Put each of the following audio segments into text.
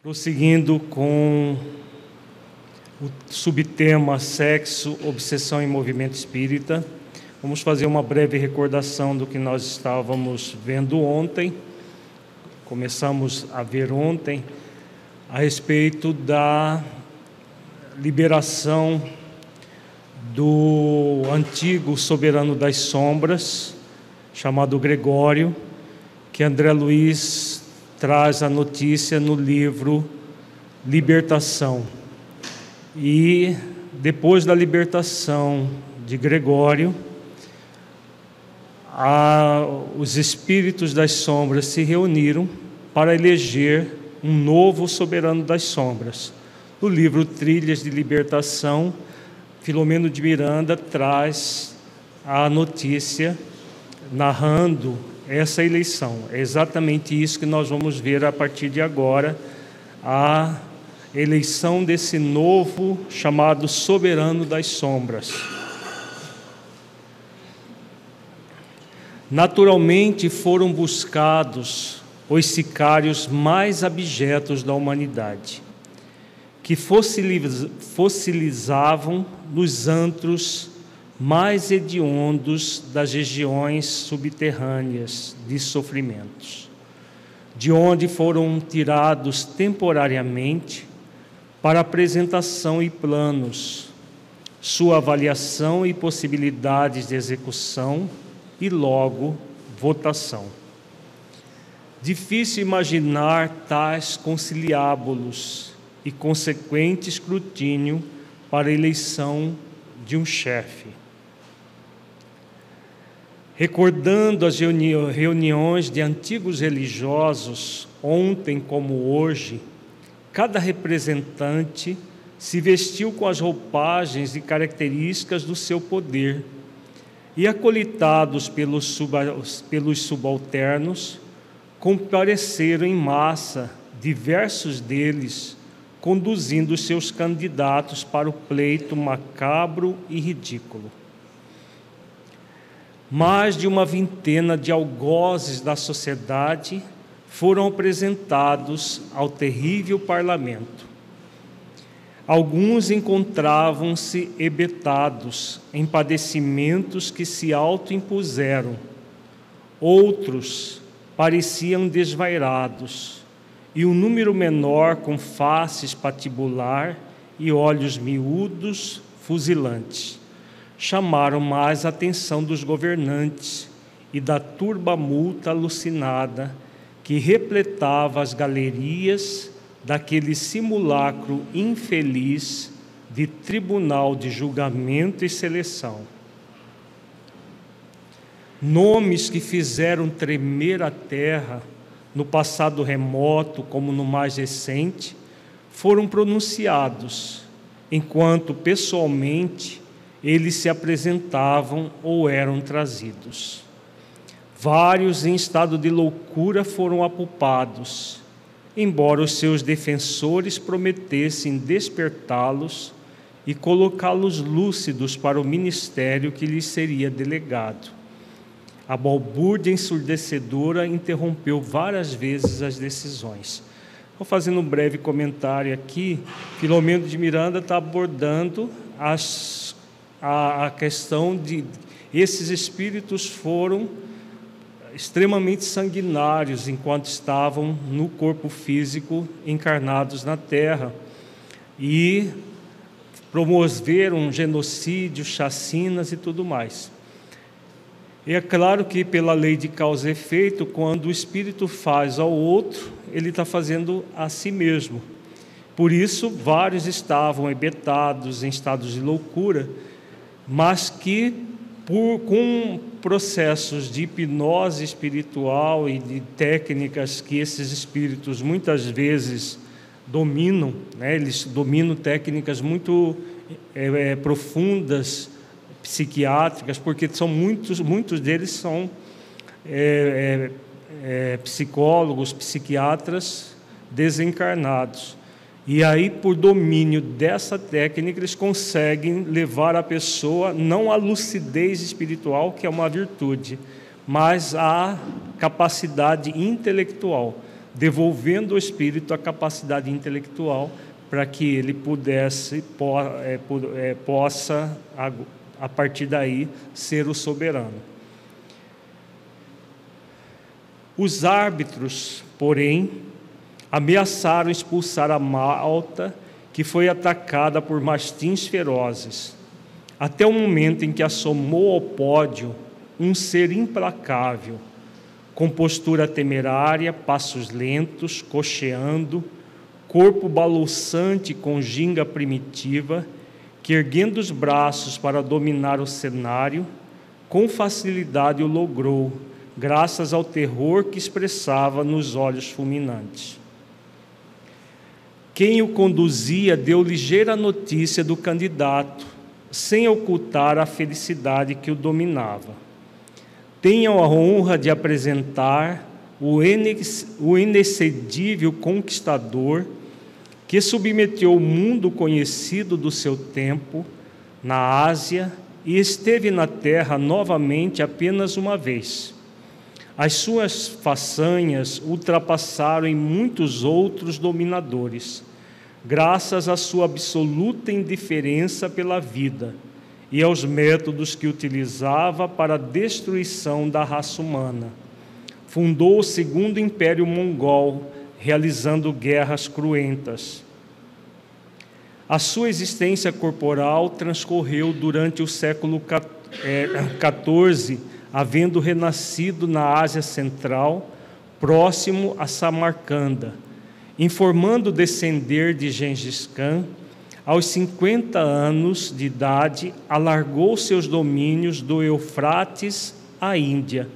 Prosseguindo com o subtema sexo, obsessão e movimento espírita, vamos fazer uma breve recordação do que nós estávamos vendo ontem. Começamos a ver ontem a respeito da liberação do antigo soberano das sombras, chamado Gregório, que André Luiz traz a notícia no livro Libertação. E depois da libertação de Gregório, a, os espíritos das sombras se reuniram para eleger um novo soberano das sombras. No livro Trilhas de Libertação, Filomeno de Miranda traz a notícia narrando essa eleição. É exatamente isso que nós vamos ver a partir de agora, a eleição desse novo chamado soberano das sombras. Naturalmente foram buscados os sicários mais abjetos da humanidade, que fossilizavam nos antros mais hediondos das regiões subterrâneas de sofrimentos, de onde foram tirados temporariamente para apresentação e planos, sua avaliação e possibilidades de execução e logo votação. Difícil imaginar tais conciliábulos e consequente escrutínio para a eleição de um chefe recordando as reuniões de antigos religiosos, ontem como hoje, cada representante se vestiu com as roupagens e características do seu poder, e acolitados pelos, subalternos, compareceram em massa, diversos deles, conduzindo seus candidatos para o pleito macabro e ridículo mais de uma vintena de algozes da sociedade foram apresentados ao terrível parlamento. Alguns encontravam-se ebetados em padecimentos que se autoimpuseram, outros pareciam desvairados, e um número menor com faces patibular e olhos miúdos, fuzilantes chamaram mais a atenção dos governantes e da turba multa alucinada que repletava as galerias daquele simulacro infeliz de tribunal de julgamento e seleção. Nomes que fizeram tremer a terra no passado remoto como no mais recente foram pronunciados, enquanto pessoalmente eles se apresentavam ou eram trazidos. Vários em estado de loucura foram apupados, embora os seus defensores prometessem despertá-los e colocá-los lúcidos para o ministério que lhes seria delegado. A balbúrdia ensurdecedora interrompeu várias vezes as decisões. Vou fazendo um breve comentário aqui. Filomeno de Miranda está abordando as a, a questão de esses espíritos foram extremamente sanguinários enquanto estavam no corpo físico encarnados na Terra e promoveram genocídio, chacinas e tudo mais. E é claro que, pela lei de causa e efeito, quando o espírito faz ao outro, ele está fazendo a si mesmo. Por isso, vários estavam ebetados em estados de loucura mas que por, com processos de hipnose espiritual e de técnicas que esses espíritos muitas vezes dominam, né? eles dominam técnicas muito é, é, profundas, psiquiátricas, porque são muitos, muitos deles são é, é, é psicólogos, psiquiatras desencarnados. E aí, por domínio dessa técnica, eles conseguem levar a pessoa não à lucidez espiritual, que é uma virtude, mas à capacidade intelectual devolvendo ao espírito a capacidade intelectual para que ele pudesse é, é, possa a partir daí ser o soberano. Os árbitros, porém, ameaçaram expulsar a Malta, que foi atacada por mastins ferozes, até o momento em que assomou ao pódio um ser implacável, com postura temerária, passos lentos, cocheando, corpo balouçante com ginga primitiva, que erguendo os braços para dominar o cenário, com facilidade o logrou, graças ao terror que expressava nos olhos fulminantes. Quem o conduzia deu ligeira notícia do candidato, sem ocultar a felicidade que o dominava tenham a honra de apresentar o inexcedível conquistador que submeteu o mundo conhecido do seu tempo na Ásia e esteve na terra novamente apenas uma vez. As suas façanhas ultrapassaram em muitos outros dominadores, graças à sua absoluta indiferença pela vida e aos métodos que utilizava para a destruição da raça humana. Fundou o segundo império mongol, realizando guerras cruentas. A sua existência corporal transcorreu durante o século XIV, é, havendo renascido na Ásia Central, próximo a Samarcanda, informando descender de Gengis Khan aos 50 anos de idade, alargou seus domínios do Eufrates à Índia,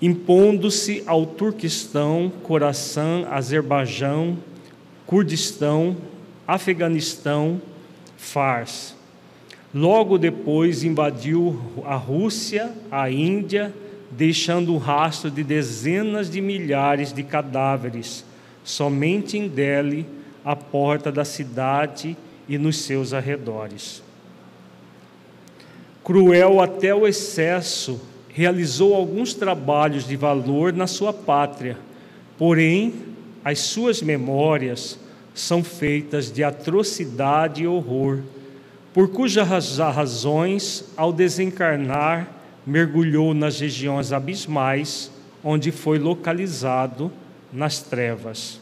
impondo-se ao Turquistão, Coração, Azerbaijão, Kurdistão, Afeganistão, Fars. Logo depois invadiu a Rússia, a Índia, deixando um rastro de dezenas de milhares de cadáveres, somente em Delhi à porta da cidade e nos seus arredores. Cruel até o excesso, realizou alguns trabalhos de valor na sua pátria, porém, as suas memórias são feitas de atrocidade e horror, por cujas razões, ao desencarnar, mergulhou nas regiões abismais, onde foi localizado nas trevas.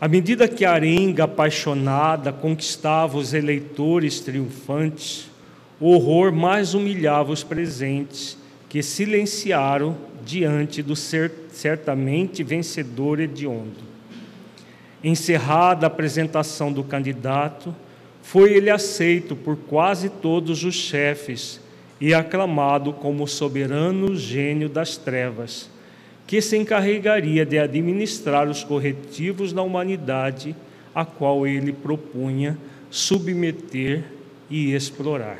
À medida que a arenga apaixonada conquistava os eleitores triunfantes, o horror mais humilhava os presentes, que silenciaram diante do certamente vencedor hediondo. Encerrada a apresentação do candidato, foi ele aceito por quase todos os chefes e aclamado como soberano gênio das trevas que se encarregaria de administrar os corretivos da humanidade a qual ele propunha submeter e explorar.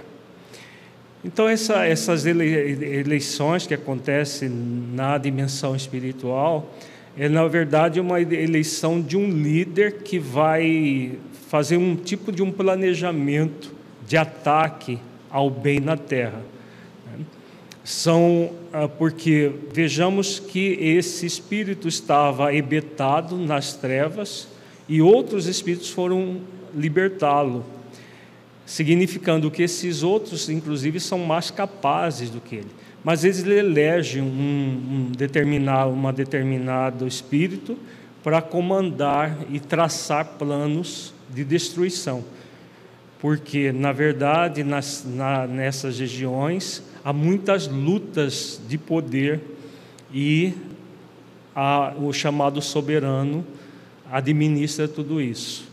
Então, essa, essas eleições que acontecem na dimensão espiritual é, na verdade, uma eleição de um líder que vai fazer um tipo de um planejamento de ataque ao bem na terra são ah, porque vejamos que esse espírito estava ebetado nas trevas e outros espíritos foram libertá-lo, significando que esses outros, inclusive, são mais capazes do que ele. Mas eles elegem um, um determinado, uma determinado espírito para comandar e traçar planos de destruição. Porque, na verdade, nas, na, nessas regiões, há muitas lutas de poder e a, o chamado soberano administra tudo isso.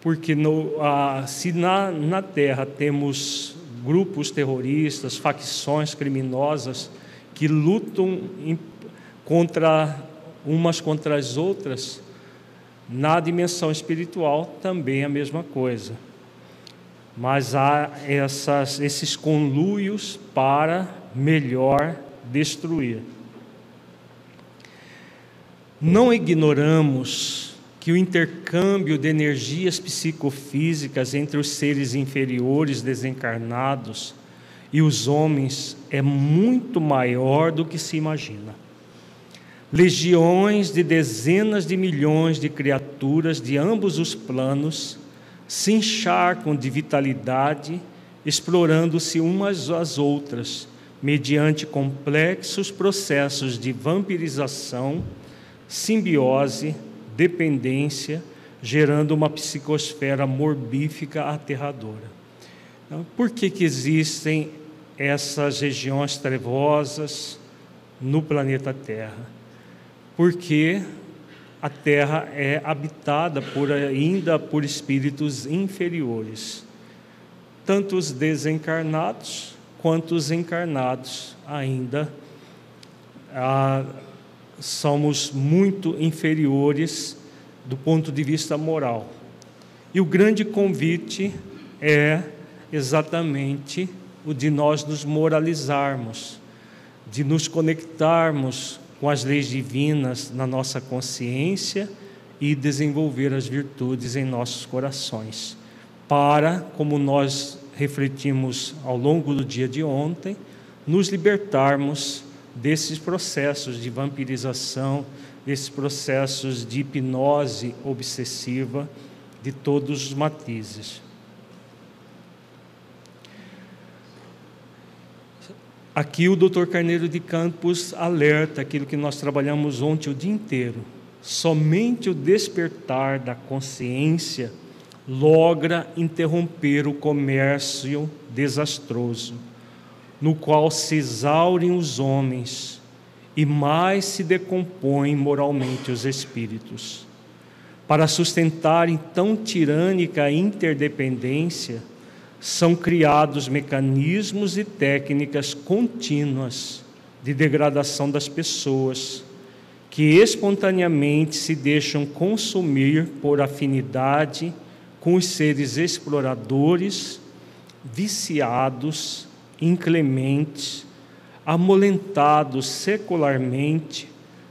Porque no, a, se na, na terra temos grupos terroristas, facções criminosas que lutam em, contra umas contra as outras, na dimensão espiritual também é a mesma coisa mas há essas, esses conluios para melhor destruir. Não ignoramos que o intercâmbio de energias psicofísicas entre os seres inferiores desencarnados e os homens é muito maior do que se imagina. Legiões de dezenas de milhões de criaturas de ambos os planos se encharcam de vitalidade, explorando-se umas às outras, mediante complexos processos de vampirização, simbiose, dependência, gerando uma psicosfera morbífica aterradora. Então, por que, que existem essas regiões trevosas no planeta Terra? Porque a Terra é habitada por, ainda por espíritos inferiores, tanto os desencarnados quanto os encarnados ainda ah, somos muito inferiores do ponto de vista moral. E o grande convite é exatamente o de nós nos moralizarmos, de nos conectarmos com as leis divinas na nossa consciência e desenvolver as virtudes em nossos corações, para, como nós refletimos ao longo do dia de ontem, nos libertarmos desses processos de vampirização, desses processos de hipnose obsessiva de todos os matizes. Aqui o Dr. Carneiro de Campos alerta aquilo que nós trabalhamos ontem o dia inteiro. Somente o despertar da consciência logra interromper o comércio desastroso, no qual se exaurem os homens e mais se decompõem moralmente os espíritos. Para sustentarem tão tirânica interdependência, são criados mecanismos e técnicas contínuas de degradação das pessoas, que espontaneamente se deixam consumir por afinidade com os seres exploradores, viciados, inclementes, amolentados secularmente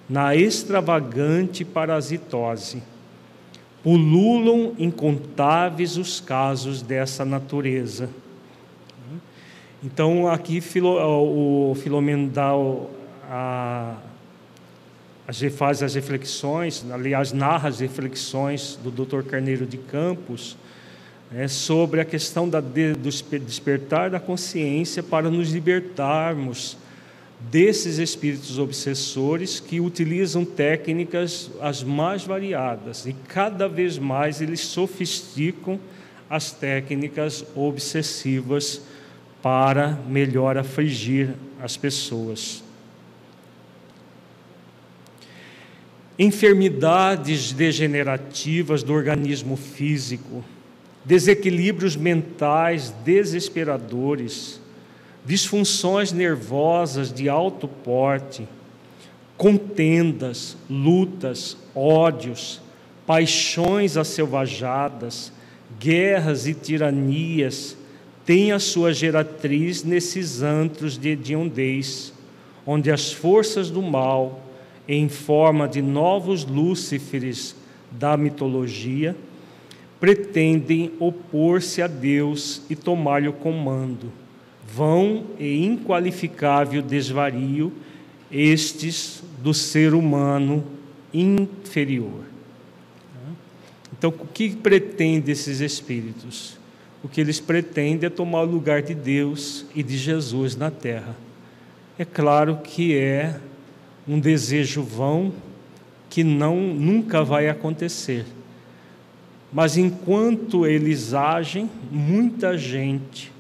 na extravagante parasitose Pululam incontáveis os casos dessa natureza. Então, aqui o Filomeno dá a, faz as reflexões, aliás, narra as reflexões do Dr. Carneiro de Campos né, sobre a questão da, do despertar da consciência para nos libertarmos desses espíritos obsessores que utilizam técnicas as mais variadas e cada vez mais eles sofisticam as técnicas obsessivas para melhor afligir as pessoas. Enfermidades degenerativas do organismo físico, desequilíbrios mentais desesperadores, disfunções nervosas de alto porte, contendas, lutas, ódios, paixões asselvajadas, guerras e tiranias têm a sua geratriz nesses antros de hediondez, onde as forças do mal, em forma de novos Lúciferes da mitologia, pretendem opor-se a Deus e tomar-lhe o comando vão e inqualificável desvario, estes do ser humano inferior. Então, o que pretende esses espíritos? O que eles pretendem é tomar o lugar de Deus e de Jesus na terra. É claro que é um desejo vão que não nunca vai acontecer. Mas enquanto eles agem, muita gente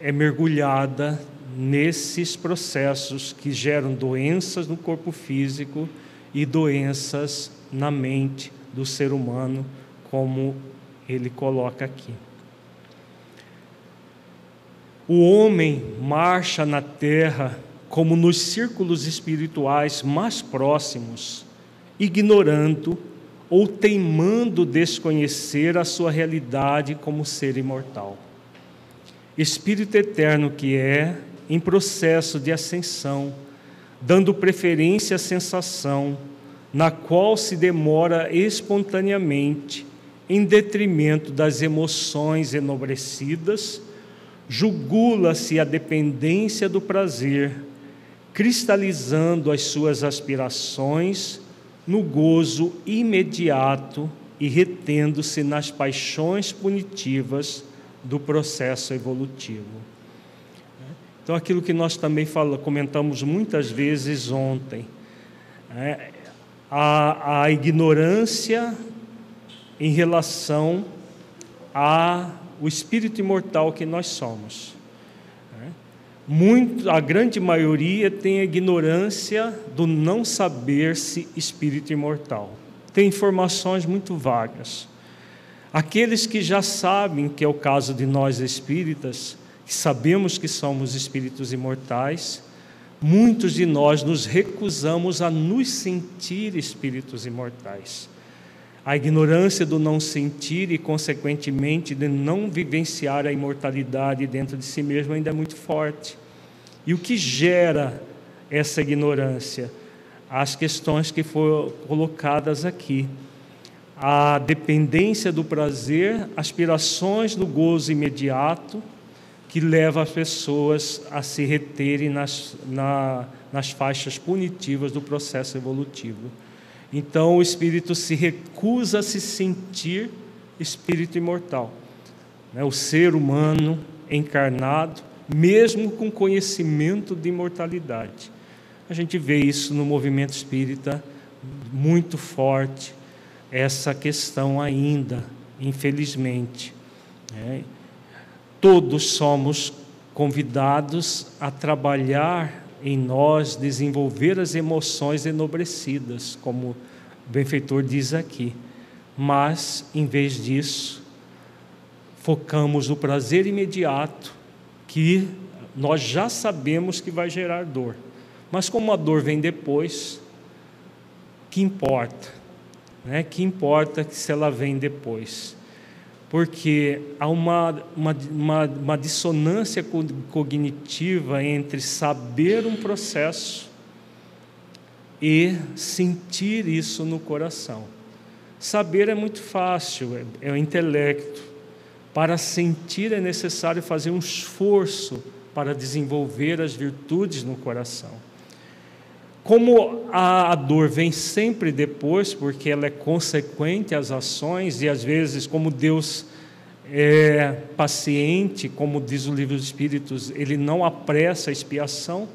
é mergulhada nesses processos que geram doenças no corpo físico e doenças na mente do ser humano, como ele coloca aqui. O homem marcha na terra como nos círculos espirituais mais próximos, ignorando ou teimando desconhecer a sua realidade como ser imortal. Espírito eterno que é, em processo de ascensão, dando preferência à sensação, na qual se demora espontaneamente, em detrimento das emoções enobrecidas, jugula-se a dependência do prazer, cristalizando as suas aspirações no gozo imediato e retendo-se nas paixões punitivas do processo evolutivo. Então, aquilo que nós também fala, comentamos muitas vezes ontem, é, a, a ignorância em relação ao espírito imortal que nós somos. É. Muito, a grande maioria tem a ignorância do não saber-se espírito imortal. Tem informações muito vagas. Aqueles que já sabem, que é o caso de nós espíritas, que sabemos que somos espíritos imortais, muitos de nós nos recusamos a nos sentir espíritos imortais. A ignorância do não sentir e, consequentemente, de não vivenciar a imortalidade dentro de si mesmo ainda é muito forte. E o que gera essa ignorância? As questões que foram colocadas aqui. A dependência do prazer, aspirações do gozo imediato, que leva as pessoas a se reterem nas, na, nas faixas punitivas do processo evolutivo. Então o espírito se recusa a se sentir espírito imortal. Né? O ser humano encarnado, mesmo com conhecimento de imortalidade. A gente vê isso no movimento espírita muito forte, essa questão ainda, infelizmente. Né? Todos somos convidados a trabalhar em nós, desenvolver as emoções enobrecidas, como o benfeitor diz aqui. Mas, em vez disso, focamos no prazer imediato, que nós já sabemos que vai gerar dor. Mas como a dor vem depois, que importa? Né? Que importa se ela vem depois? porque há uma, uma, uma, uma, dissonância cognitiva entre saber um processo e sentir isso no coração. Saber é muito fácil, é, é o intelecto. Para sentir é necessário fazer um esforço para desenvolver as virtudes no coração. Como a, dor vem sempre depois, porque ela é consequente às ações, e às vezes, como Deus é paciente, como diz o livro dos Espíritos, ele não apressa a expiação,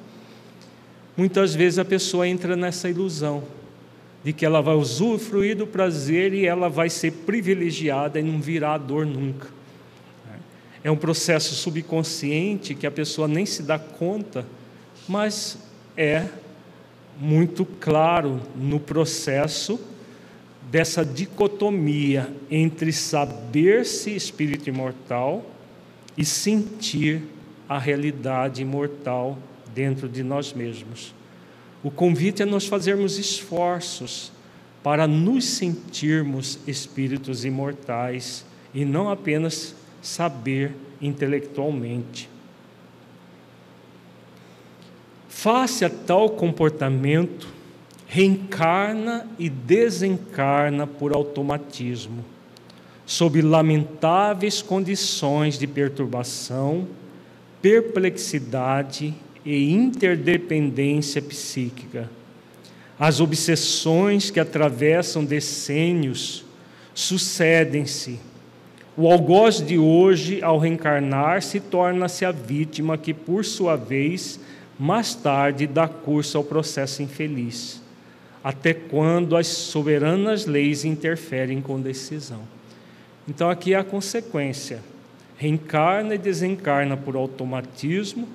muitas vezes a pessoa entra nessa ilusão de que ela vai usufruir do prazer e ela vai ser privilegiada e não virá a dor nunca. É um processo subconsciente que a pessoa nem se dá conta, mas é muito claro no processo dessa dicotomia entre saber-se espírito imortal e sentir a realidade imortal dentro de nós mesmos. O convite é nós fazermos esforços para nos sentirmos espíritos imortais e não apenas saber intelectualmente. Face a tal comportamento, reencarna e desencarna por automatismo, sob lamentáveis condições de perturbação, perplexidade e interdependência psíquica. As obsessões que atravessam decênios sucedem-se. O algoz de hoje, ao reencarnar, se torna-se a vítima que, por sua vez, mais tarde dá curso ao processo infeliz, até quando as soberanas leis interferem com decisão. Então aqui é a consequência. Reencarna e desencarna por automatismo,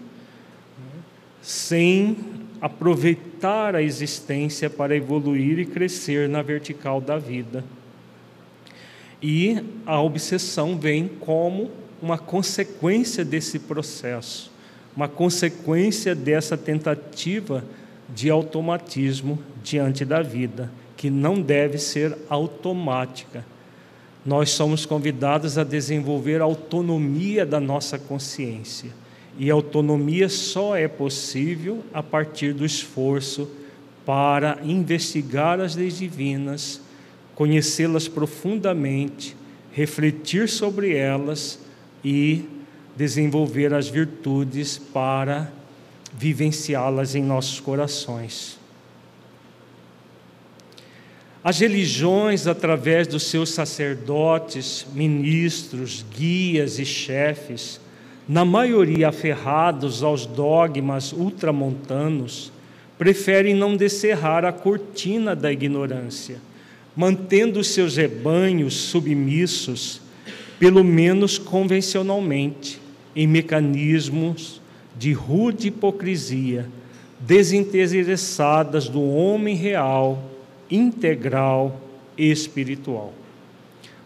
sem aproveitar a existência para evoluir e crescer na vertical da vida. E a obsessão vem como uma consequência desse processo uma consequência dessa tentativa de automatismo diante da vida, que não deve ser automática. Nós somos convidados a desenvolver a autonomia da nossa consciência. E a autonomia só é possível a partir do esforço para investigar as leis divinas, conhecê-las profundamente, refletir sobre elas e desenvolver as virtudes para vivenciá-las em nossos corações. As religiões, através dos seus sacerdotes, ministros, guias e chefes, na maioria aferrados aos dogmas ultramontanos, preferem não descerrar a cortina da ignorância, mantendo seus rebanhos submissos, pelo menos convencionalmente, em mecanismos de rude hipocrisia, desinteressadas do homem real integral e espiritual.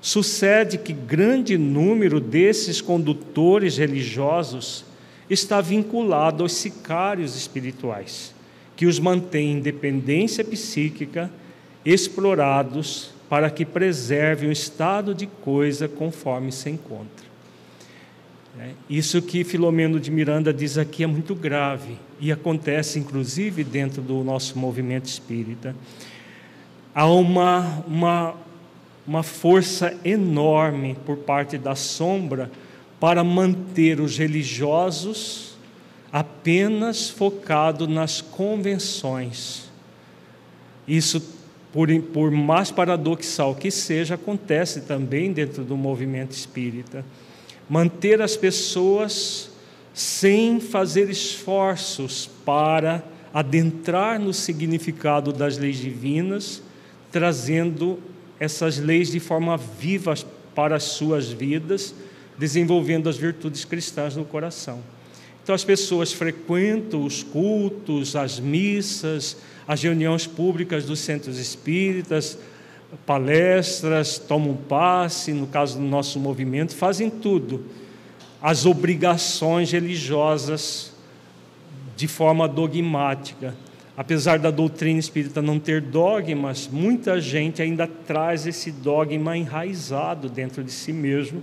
Sucede que grande número desses condutores religiosos está vinculado aos sicários espirituais, que os mantêm em dependência psíquica, explorados para que preservem o estado de coisa conforme se encontra. É, isso que Filomeno de Miranda diz aqui é muito grave e acontece inclusive dentro do nosso movimento espírita há uma, uma, uma força enorme por parte da sombra para manter os religiosos apenas focado nas convenções. Isso, por, por mais paradoxal que seja, acontece também dentro do movimento espírita. Manter as pessoas sem fazer esforços para adentrar no significado das leis divinas trazendo essas leis de forma viva para as suas vidas, desenvolvendo as virtudes cristãs no coração. Então as pessoas frequentam os cultos, as missas, as reuniões públicas dos centros espíritas, palestras, tomam passe, no caso do nosso movimento, fazem tudo. As obrigações religiosas de forma dogmática, Apesar da doutrina espírita não ter dogmas, muita gente ainda traz esse dogma enraizado dentro de si mesmo,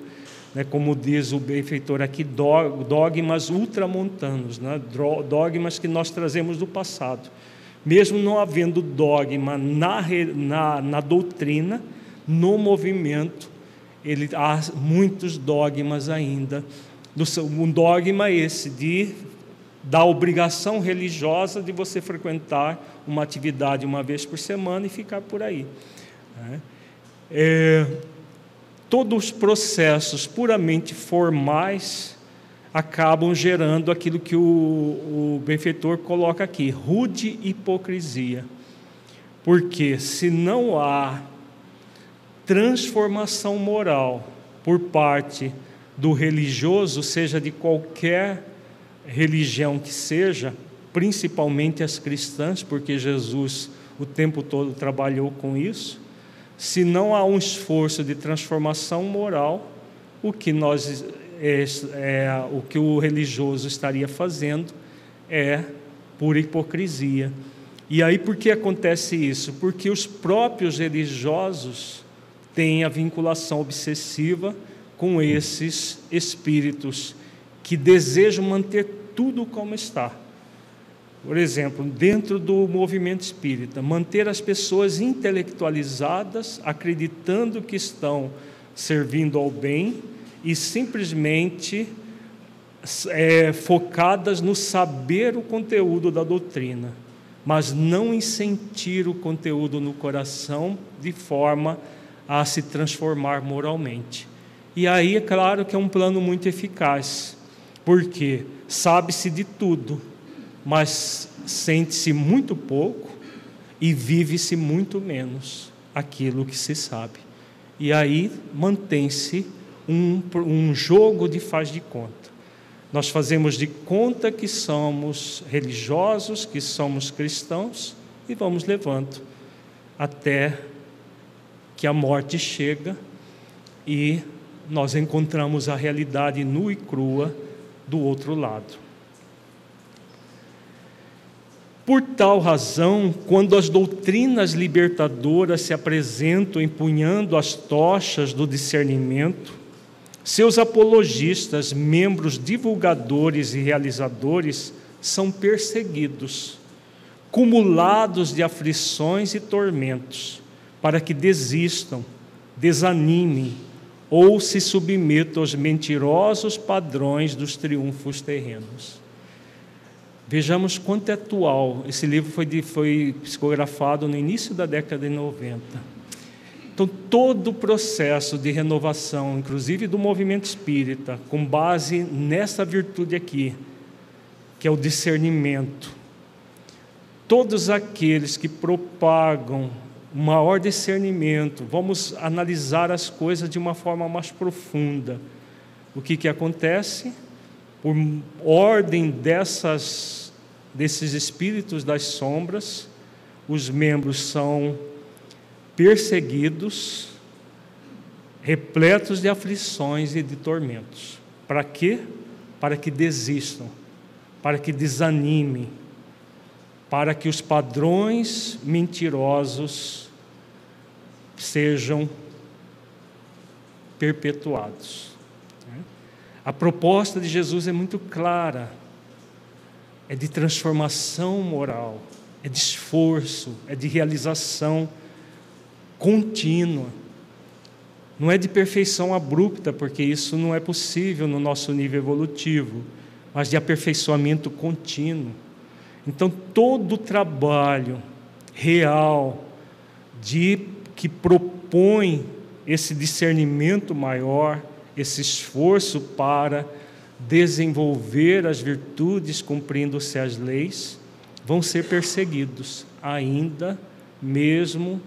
né, como diz o benfeitor aqui, dogmas ultramontanos, né, dogmas que nós trazemos do passado. Mesmo não havendo dogma na, na, na doutrina, no movimento, ele, há muitos dogmas ainda. Um dogma esse de da obrigação religiosa de você frequentar uma atividade uma vez por semana e ficar por aí. Né? É, todos os processos puramente formais acabam gerando aquilo que o, o benfeitor coloca aqui, rude hipocrisia. Porque se não há transformação moral por parte do religioso, seja de qualquer religião que seja, principalmente as cristãs, porque Jesus o tempo todo trabalhou com isso, se não há um esforço de transformação moral, o que nós é, é, o que o religioso estaria fazendo é pura hipocrisia. E aí por que acontece isso? Porque os próprios religiosos têm a vinculação obsessiva com esses espíritos que desejam manter tudo como está. Por exemplo, dentro do movimento espírita, manter as pessoas intelectualizadas, acreditando que estão servindo ao bem e simplesmente é, focadas no saber o conteúdo da doutrina, mas não em sentir o conteúdo no coração de forma a se transformar moralmente. E aí é claro que é um plano muito eficaz porque sabe-se de tudo, mas sente-se muito pouco e vive-se muito menos aquilo que se sabe. E aí mantém-se um, um jogo de faz de conta. Nós fazemos de conta que somos religiosos, que somos cristãos e vamos levando até que a morte chega e nós encontramos a realidade nua e crua do outro lado. Por tal razão, quando as doutrinas libertadoras se apresentam empunhando as tochas do discernimento, seus apologistas, membros divulgadores e realizadores, são perseguidos, cumulados de aflições e tormentos, para que desistam, desanimem ou se submeta aos mentirosos padrões dos triunfos terrenos. Vejamos quanto é atual. Esse livro foi, de, foi psicografado no início da década de 90. Então, todo o processo de renovação, inclusive do movimento espírita, com base nessa virtude aqui, que é o discernimento. Todos aqueles que propagam maior discernimento, vamos analisar as coisas de uma forma mais profunda. O que, que acontece? Por ordem dessas, desses espíritos das sombras, os membros são perseguidos, repletos de aflições e de tormentos. Para quê? Para que desistam, para que desanimem, para que os padrões mentirosos sejam perpetuados. A proposta de Jesus é muito clara: é de transformação moral, é de esforço, é de realização contínua. Não é de perfeição abrupta, porque isso não é possível no nosso nível evolutivo, mas de aperfeiçoamento contínuo. Então, todo o trabalho real de que propõe esse discernimento maior, esse esforço para desenvolver as virtudes cumprindo-se as leis, vão ser perseguidos ainda mesmo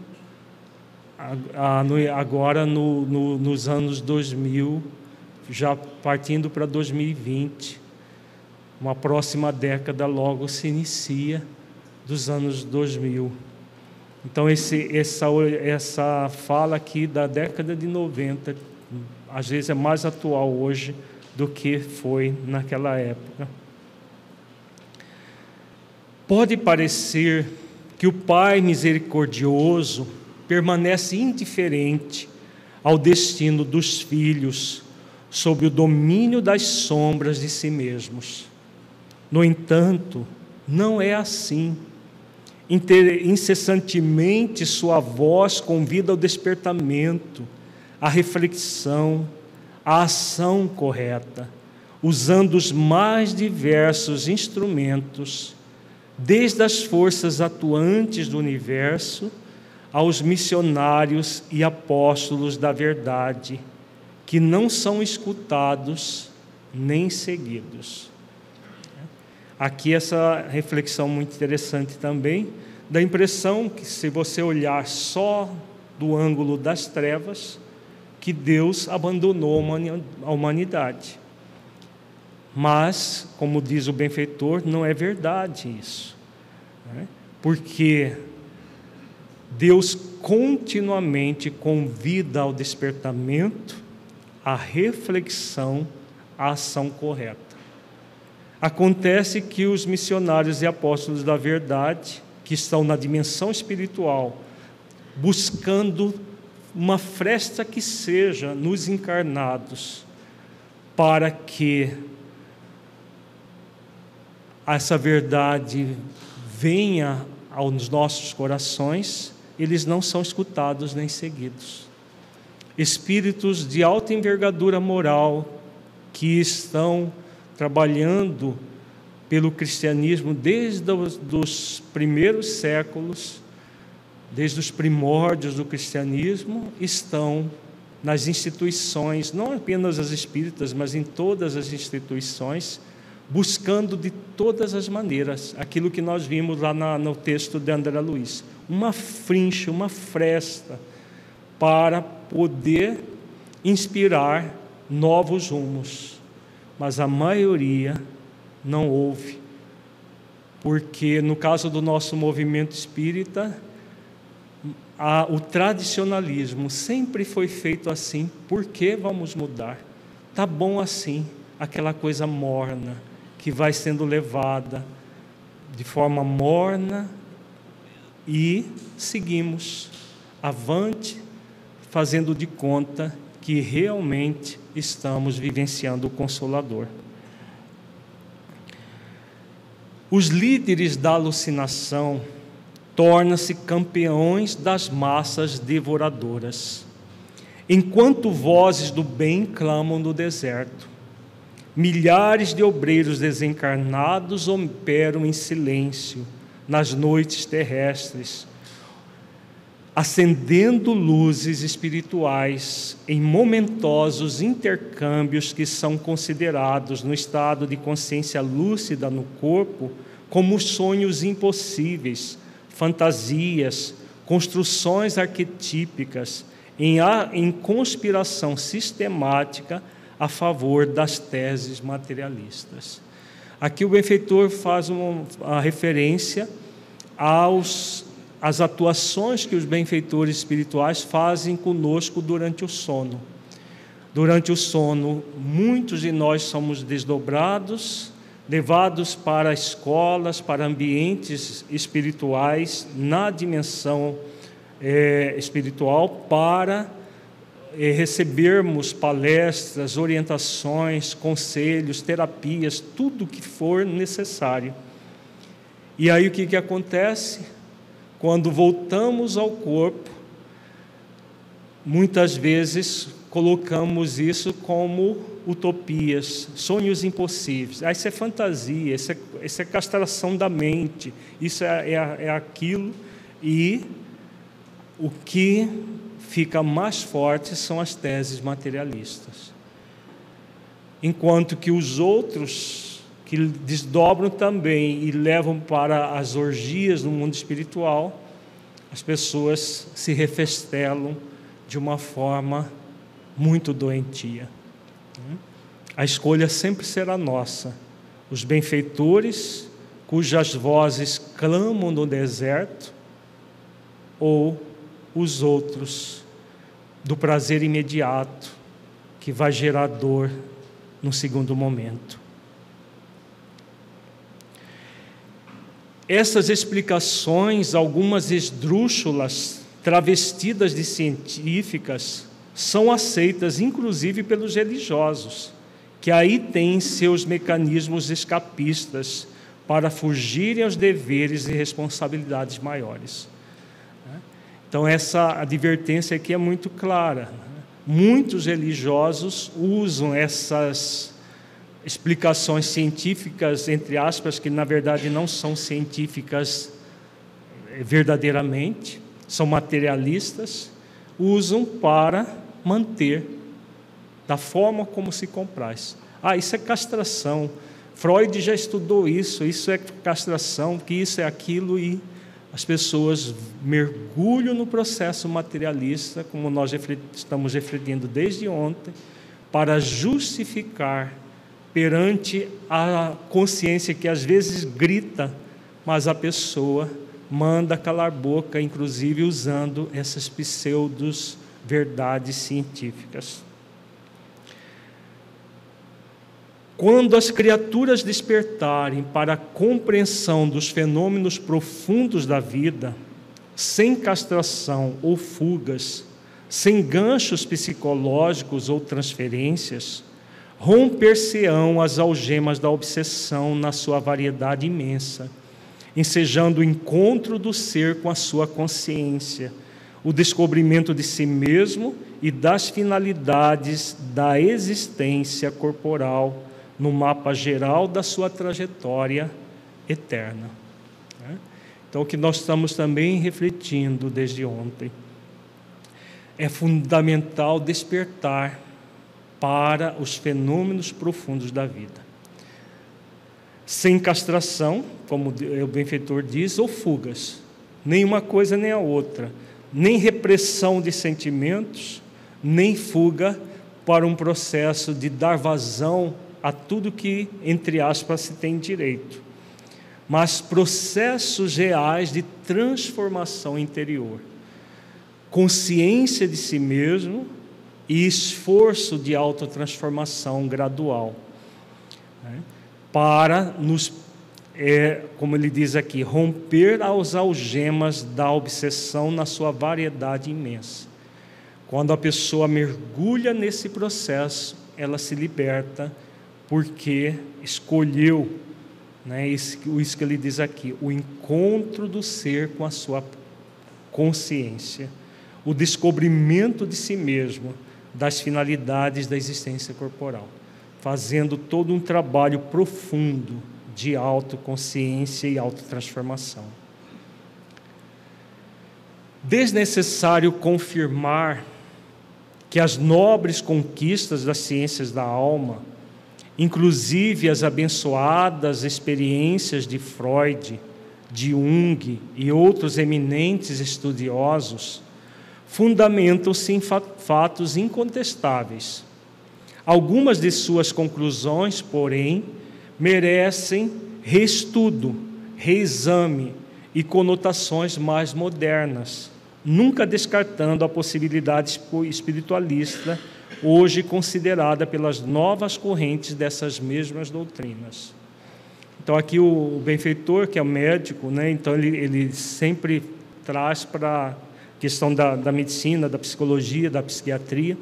agora no, no, nos anos 2000, já partindo para 2020 uma próxima década logo se inicia dos anos 2000. Então, esse, essa, essa fala aqui da década de 90, às vezes é mais atual hoje do que foi naquela época. Pode parecer que o Pai misericordioso permanece indiferente ao destino dos filhos sob o domínio das sombras de si mesmos. No entanto, não é assim. Incessantemente sua voz convida ao despertamento, à reflexão, à ação correta, usando os mais diversos instrumentos, desde as forças atuantes do universo aos missionários e apóstolos da verdade, que não são escutados nem seguidos. Aqui essa reflexão muito interessante também, da impressão que se você olhar só do ângulo das trevas, que Deus abandonou a humanidade. Mas, como diz o benfeitor, não é verdade isso. Né? Porque Deus continuamente convida ao despertamento, à reflexão, à ação correta. Acontece que os missionários e apóstolos da verdade, que estão na dimensão espiritual, buscando uma fresta que seja nos encarnados, para que essa verdade venha aos nossos corações, eles não são escutados nem seguidos. Espíritos de alta envergadura moral que estão trabalhando pelo cristianismo desde os primeiros séculos, desde os primórdios do cristianismo, estão nas instituições, não apenas as espíritas, mas em todas as instituições, buscando de todas as maneiras aquilo que nós vimos lá na, no texto de André Luiz, uma frincha, uma fresta para poder inspirar novos rumos mas a maioria não ouve. Porque no caso do nosso movimento espírita, a, o tradicionalismo sempre foi feito assim, por que vamos mudar? Tá bom assim, aquela coisa morna que vai sendo levada de forma morna e seguimos avante, fazendo de conta que realmente estamos vivenciando o Consolador. Os líderes da alucinação tornam-se campeões das massas devoradoras, enquanto vozes do bem clamam no deserto. Milhares de obreiros desencarnados operam em silêncio nas noites terrestres, acendendo luzes espirituais em momentosos intercâmbios que são considerados no estado de consciência lúcida no corpo como sonhos impossíveis, fantasias, construções arquetípicas em, em conspiração sistemática a favor das teses materialistas. Aqui o benfeitor faz uma, uma referência aos as atuações que os benfeitores espirituais fazem conosco durante o sono. Durante o sono, muitos de nós somos desdobrados, levados para escolas, para ambientes espirituais, na dimensão é, espiritual, para recebermos palestras, orientações, conselhos, terapias, tudo que for necessário. E aí o que, que acontece? Quando voltamos ao corpo, muitas vezes colocamos isso como utopias, sonhos impossíveis. Ah, isso é fantasia, isso é, isso é castração da mente, isso é, é, é aquilo. E o que fica mais forte são as teses materialistas. Enquanto que os outros que desdobram também e levam para as orgias no mundo espiritual, as pessoas se refestelam de uma forma muito doentia. A escolha sempre será nossa. Os benfeitores, cujas vozes clamam no deserto, ou os outros, do prazer imediato, que vai gerar dor no segundo momento. Essas explicações, algumas esdrúxulas, travestidas de científicas, são aceitas inclusive pelos religiosos, que aí têm seus mecanismos escapistas para fugirem aos deveres e responsabilidades maiores. Então, essa advertência aqui é muito clara. Muitos religiosos usam essas explicações científicas, entre aspas, que na verdade não são científicas eh, verdadeiramente, são materialistas, usam para manter da forma como se compraz. Ah, isso é castração. Freud já estudou isso, isso é castração, que isso é aquilo e as pessoas mergulham no processo materialista, como nós estamos refletindo desde ontem, para justificar perante a consciência que às vezes grita, mas a pessoa manda calar boca, inclusive usando essas pseudos verdades científicas. Quando as criaturas despertarem para a compreensão dos fenômenos profundos da vida, sem castração ou fugas, sem ganchos psicológicos ou transferências, romper-se-ão as algemas da obsessão na sua variedade imensa, ensejando o encontro do ser com a sua consciência, o descobrimento de si mesmo e das finalidades da existência corporal no mapa geral da sua trajetória eterna. Né? Então, o que nós estamos também refletindo desde ontem é fundamental despertar para os fenômenos profundos da vida. Sem castração, como o benfeitor diz, ou fugas, nenhuma coisa nem a outra, nem repressão de sentimentos, nem fuga para um processo de dar vazão a tudo que, entre aspas, se tem direito, mas processos reais de transformação interior, consciência de si mesmo e esforço de autotransformação gradual, né? para nos, é, como ele diz aqui, romper as algemas da obsessão na sua variedade imensa. Quando a pessoa mergulha nesse processo, ela se liberta porque escolheu, né, isso, que ele diz aqui, o encontro do ser com a sua consciência, o descobrimento de si mesmo das finalidades da existência corporal. fazendo todo um trabalho profundo de autoconsciência e autotransformação. Desnecessário confirmar que as nobres conquistas das ciências da alma, inclusive as abençoadas experiências de Freud, de Jung e outros eminentes estudiosos, fundamentam-se em fatos incontestáveis. Algumas de suas conclusões, porém, merecem reestudo, reexame e conotações mais modernas, nunca descartando a possibilidade espiritualista hoje considerada pelas novas correntes dessas mesmas doutrinas. Então aqui o benfeitor, que é o médico, né, então ele, ele sempre traz para a questão da, da medicina, da psicologia, da psiquiatria,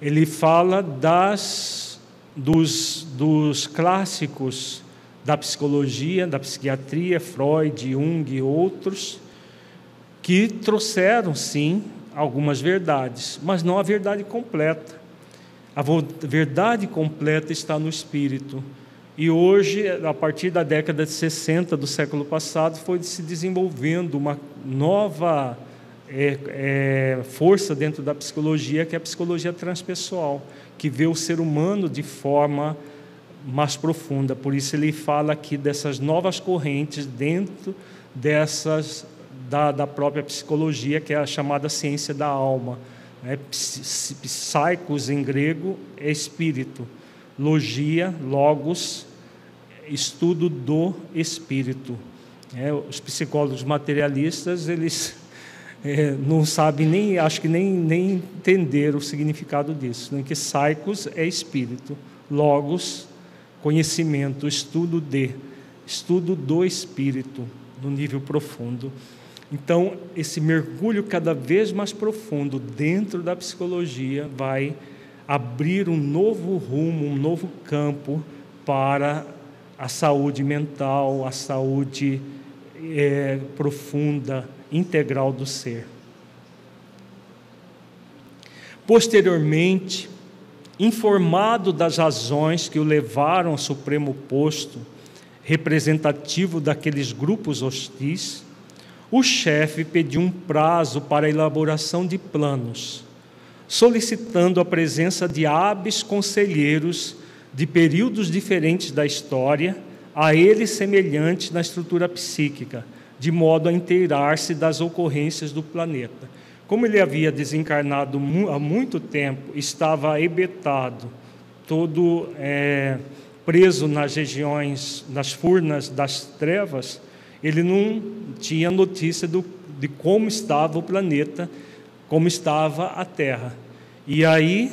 ele fala das, dos, dos clássicos da psicologia, da psiquiatria, Freud, Jung e outros, que trouxeram, sim, algumas verdades, mas não a verdade completa. A verdade completa está no espírito. E hoje, a partir da década de 60 do século passado, foi se desenvolvendo uma nova é, é, força dentro da psicologia, que é a psicologia transpessoal, que vê o ser humano de forma mais profunda. Por isso ele fala aqui dessas novas correntes dentro dessas da, da própria psicologia, que é a chamada ciência da alma. Né? Psychos em grego é espírito, logia, logos, estudo do espírito. É, os psicólogos materialistas eles é, não sabem nem, acho que nem, nem entender o significado disso. Né? Que Psychos é espírito, logos conhecimento, estudo de, estudo do espírito no nível profundo. Então, esse mergulho cada vez mais profundo dentro da psicologia vai abrir um novo rumo, um novo campo para a saúde mental, a saúde é, profunda, integral do ser. Posteriormente, informado das razões que o levaram ao supremo posto, representativo daqueles grupos hostis, o chefe pediu um prazo para a elaboração de planos, solicitando a presença de hábeis conselheiros de períodos diferentes da história, a ele semelhantes na estrutura psíquica, de modo a inteirar-se das ocorrências do planeta. Como ele havia desencarnado há muito tempo, estava ebetado, todo é, preso nas regiões, nas furnas das trevas, ele não tinha notícia do, de como estava o planeta, como estava a Terra. E aí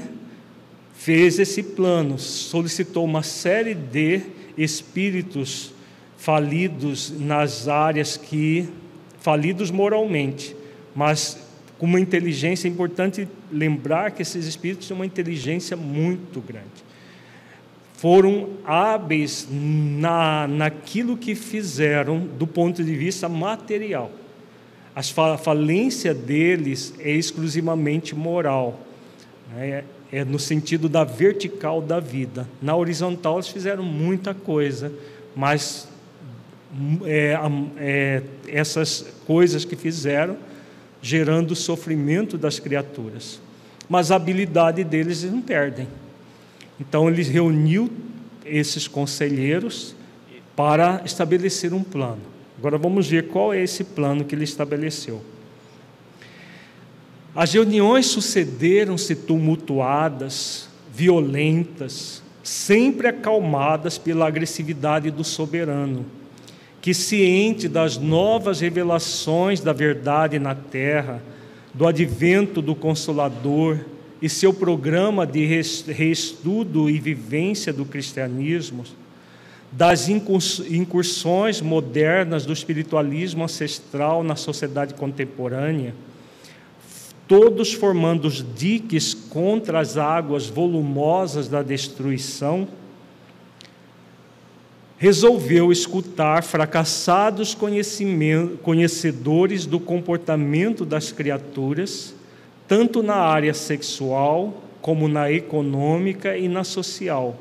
fez esse plano, solicitou uma série de espíritos falidos nas áreas que falidos moralmente, mas com uma inteligência, é importante lembrar que esses espíritos têm uma inteligência muito grande. Foram hábeis na, naquilo que fizeram do ponto de vista material. A falência deles é exclusivamente moral, né? é no sentido da vertical da vida. Na horizontal, eles fizeram muita coisa, mas é, é, essas coisas que fizeram gerando sofrimento das criaturas. Mas a habilidade deles eles não perdem. Então ele reuniu esses conselheiros para estabelecer um plano. Agora vamos ver qual é esse plano que ele estabeleceu. As reuniões sucederam-se tumultuadas, violentas, sempre acalmadas pela agressividade do soberano que, ciente das novas revelações da verdade na terra, do advento do Consolador e seu programa de reestudo e vivência do cristianismo, das incursões modernas do espiritualismo ancestral na sociedade contemporânea, todos formando os diques contra as águas volumosas da destruição, resolveu escutar fracassados conhecedores do comportamento das criaturas, tanto na área sexual como na econômica e na social,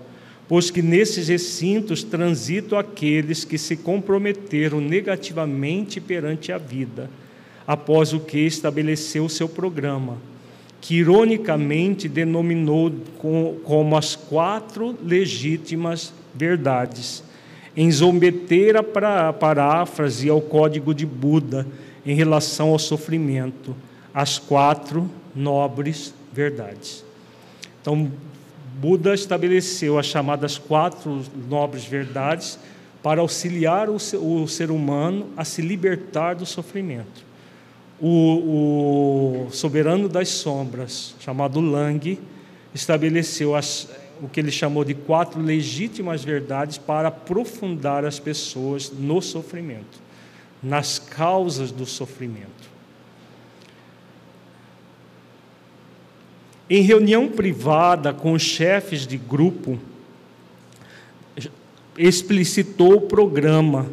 pois que nesses recintos transitam aqueles que se comprometeram negativamente perante a vida, após o que estabeleceu seu programa, que ironicamente denominou como as quatro legítimas verdades, em zombeter a paráfrase ao código de Buda em relação ao sofrimento, as quatro nobres verdades. Então, Buda estabeleceu as chamadas quatro nobres verdades para auxiliar o ser humano a se libertar do sofrimento. O, o soberano das sombras, chamado Lang, estabeleceu as, o que ele chamou de quatro legítimas verdades para aprofundar as pessoas no sofrimento, nas causas do sofrimento. Em reunião privada com os chefes de grupo, explicitou o programa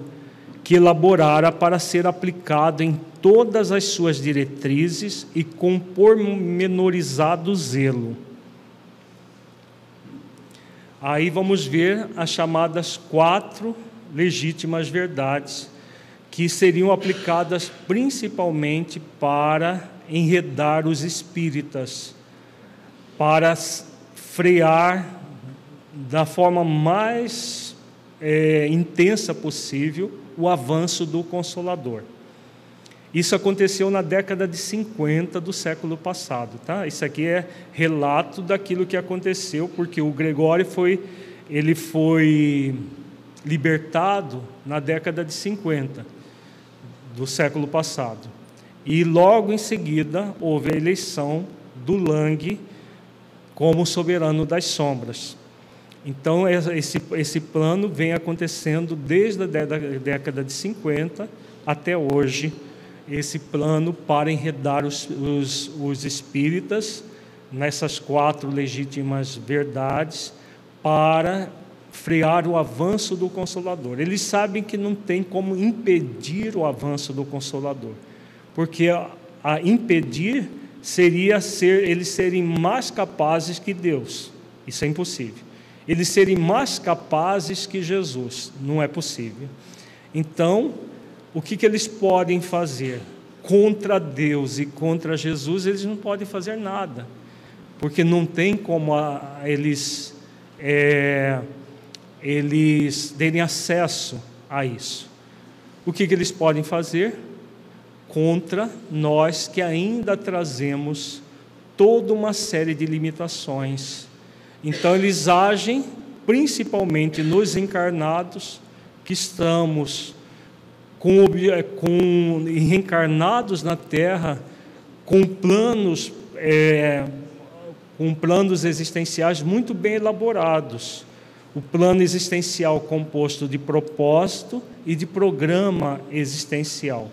que elaborara para ser aplicado em todas as suas diretrizes e com pormenorizado zelo. Aí vamos ver as chamadas quatro legítimas verdades, que seriam aplicadas principalmente para enredar os espíritas para frear da forma mais é, intensa possível o avanço do Consolador. Isso aconteceu na década de 50 do século passado, tá? Isso aqui é relato daquilo que aconteceu, porque o Gregório foi ele foi libertado na década de 50 do século passado. E logo em seguida houve a eleição do Lang como soberano das sombras. Então, esse, esse plano vem acontecendo desde a década de 50 até hoje, esse plano para enredar os, os, os espíritas nessas quatro legítimas verdades para frear o avanço do Consolador. Eles sabem que não tem como impedir o avanço do Consolador, porque a, a impedir seria ser eles serem mais capazes que Deus. Isso é impossível. Eles serem mais capazes que Jesus. Não é possível. Então, o que, que eles podem fazer? Contra Deus e contra Jesus, eles não podem fazer nada. Porque não tem como a, eles, é, eles terem acesso a isso. O que, que eles podem fazer? Contra nós que ainda trazemos toda uma série de limitações. Então, eles agem principalmente nos encarnados que estamos com, com reencarnados na Terra com planos é, com planos existenciais muito bem elaborados. O plano existencial composto de propósito e de programa existencial.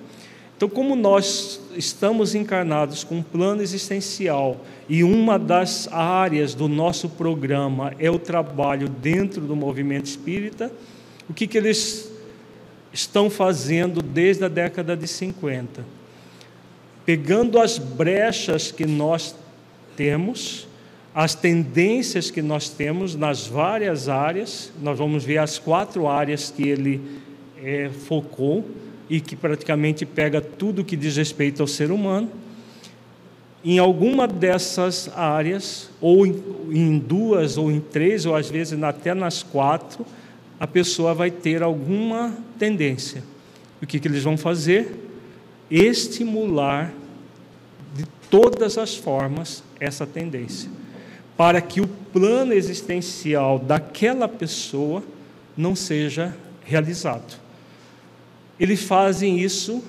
Então, como nós estamos encarnados com um plano existencial e uma das áreas do nosso programa é o trabalho dentro do movimento espírita, o que, que eles estão fazendo desde a década de 50? Pegando as brechas que nós temos, as tendências que nós temos nas várias áreas, nós vamos ver as quatro áreas que ele é, focou e que praticamente pega tudo que diz respeito ao ser humano. Em alguma dessas áreas, ou em duas, ou em três, ou às vezes até nas quatro, a pessoa vai ter alguma tendência. O que, que eles vão fazer? Estimular de todas as formas essa tendência, para que o plano existencial daquela pessoa não seja realizado. Eles fazem isso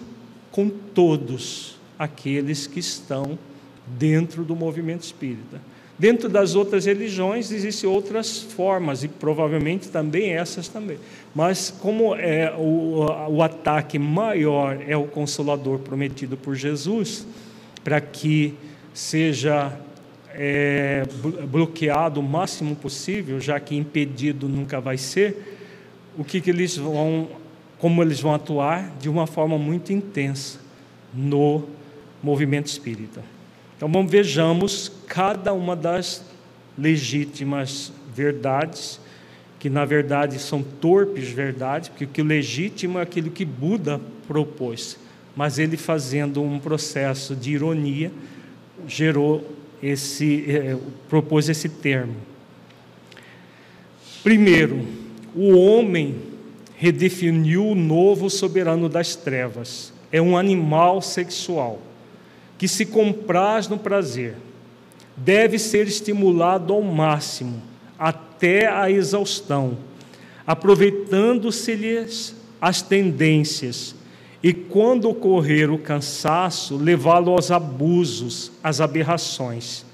com todos aqueles que estão dentro do movimento espírita. Dentro das outras religiões existem outras formas e provavelmente também essas também. Mas como é o, o ataque maior é o consolador prometido por Jesus, para que seja é, bloqueado o máximo possível, já que impedido nunca vai ser, o que, que eles vão como eles vão atuar de uma forma muito intensa no movimento espírita. Então, vamos, vejamos cada uma das legítimas verdades, que na verdade são torpes verdades, porque o que legítimo é aquilo que Buda propôs, mas ele fazendo um processo de ironia gerou esse eh, propôs esse termo. Primeiro, o homem redefiniu o novo soberano das trevas. É um animal sexual que se compraz no prazer. Deve ser estimulado ao máximo, até a exaustão, aproveitando-se-lhes as tendências, e quando ocorrer o cansaço, levá-lo aos abusos, às aberrações.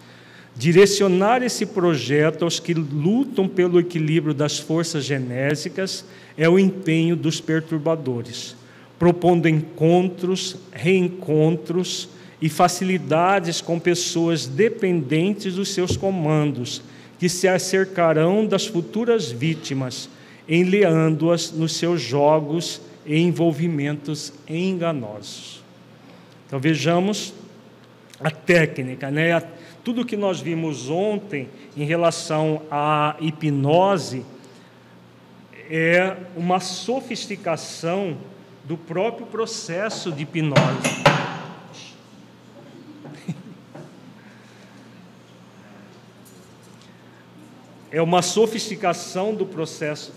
Direcionar esse projeto aos que lutam pelo equilíbrio das forças genésicas é o empenho dos perturbadores, propondo encontros, reencontros e facilidades com pessoas dependentes dos seus comandos, que se acercarão das futuras vítimas, enleando-as nos seus jogos e envolvimentos enganosos. Então vejamos a técnica, né? Tudo que nós vimos ontem em relação à hipnose é uma sofisticação do próprio processo de hipnose. É uma sofisticação do processo.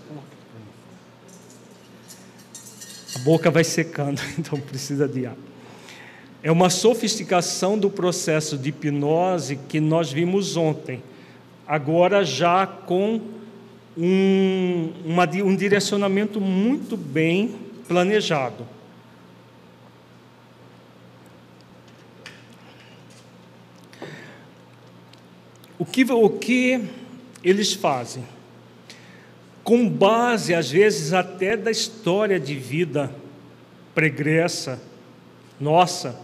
A boca vai secando, então precisa de ar. É uma sofisticação do processo de hipnose que nós vimos ontem, agora já com um, uma, um direcionamento muito bem planejado. O que, o que eles fazem? Com base, às vezes, até da história de vida pregressa nossa,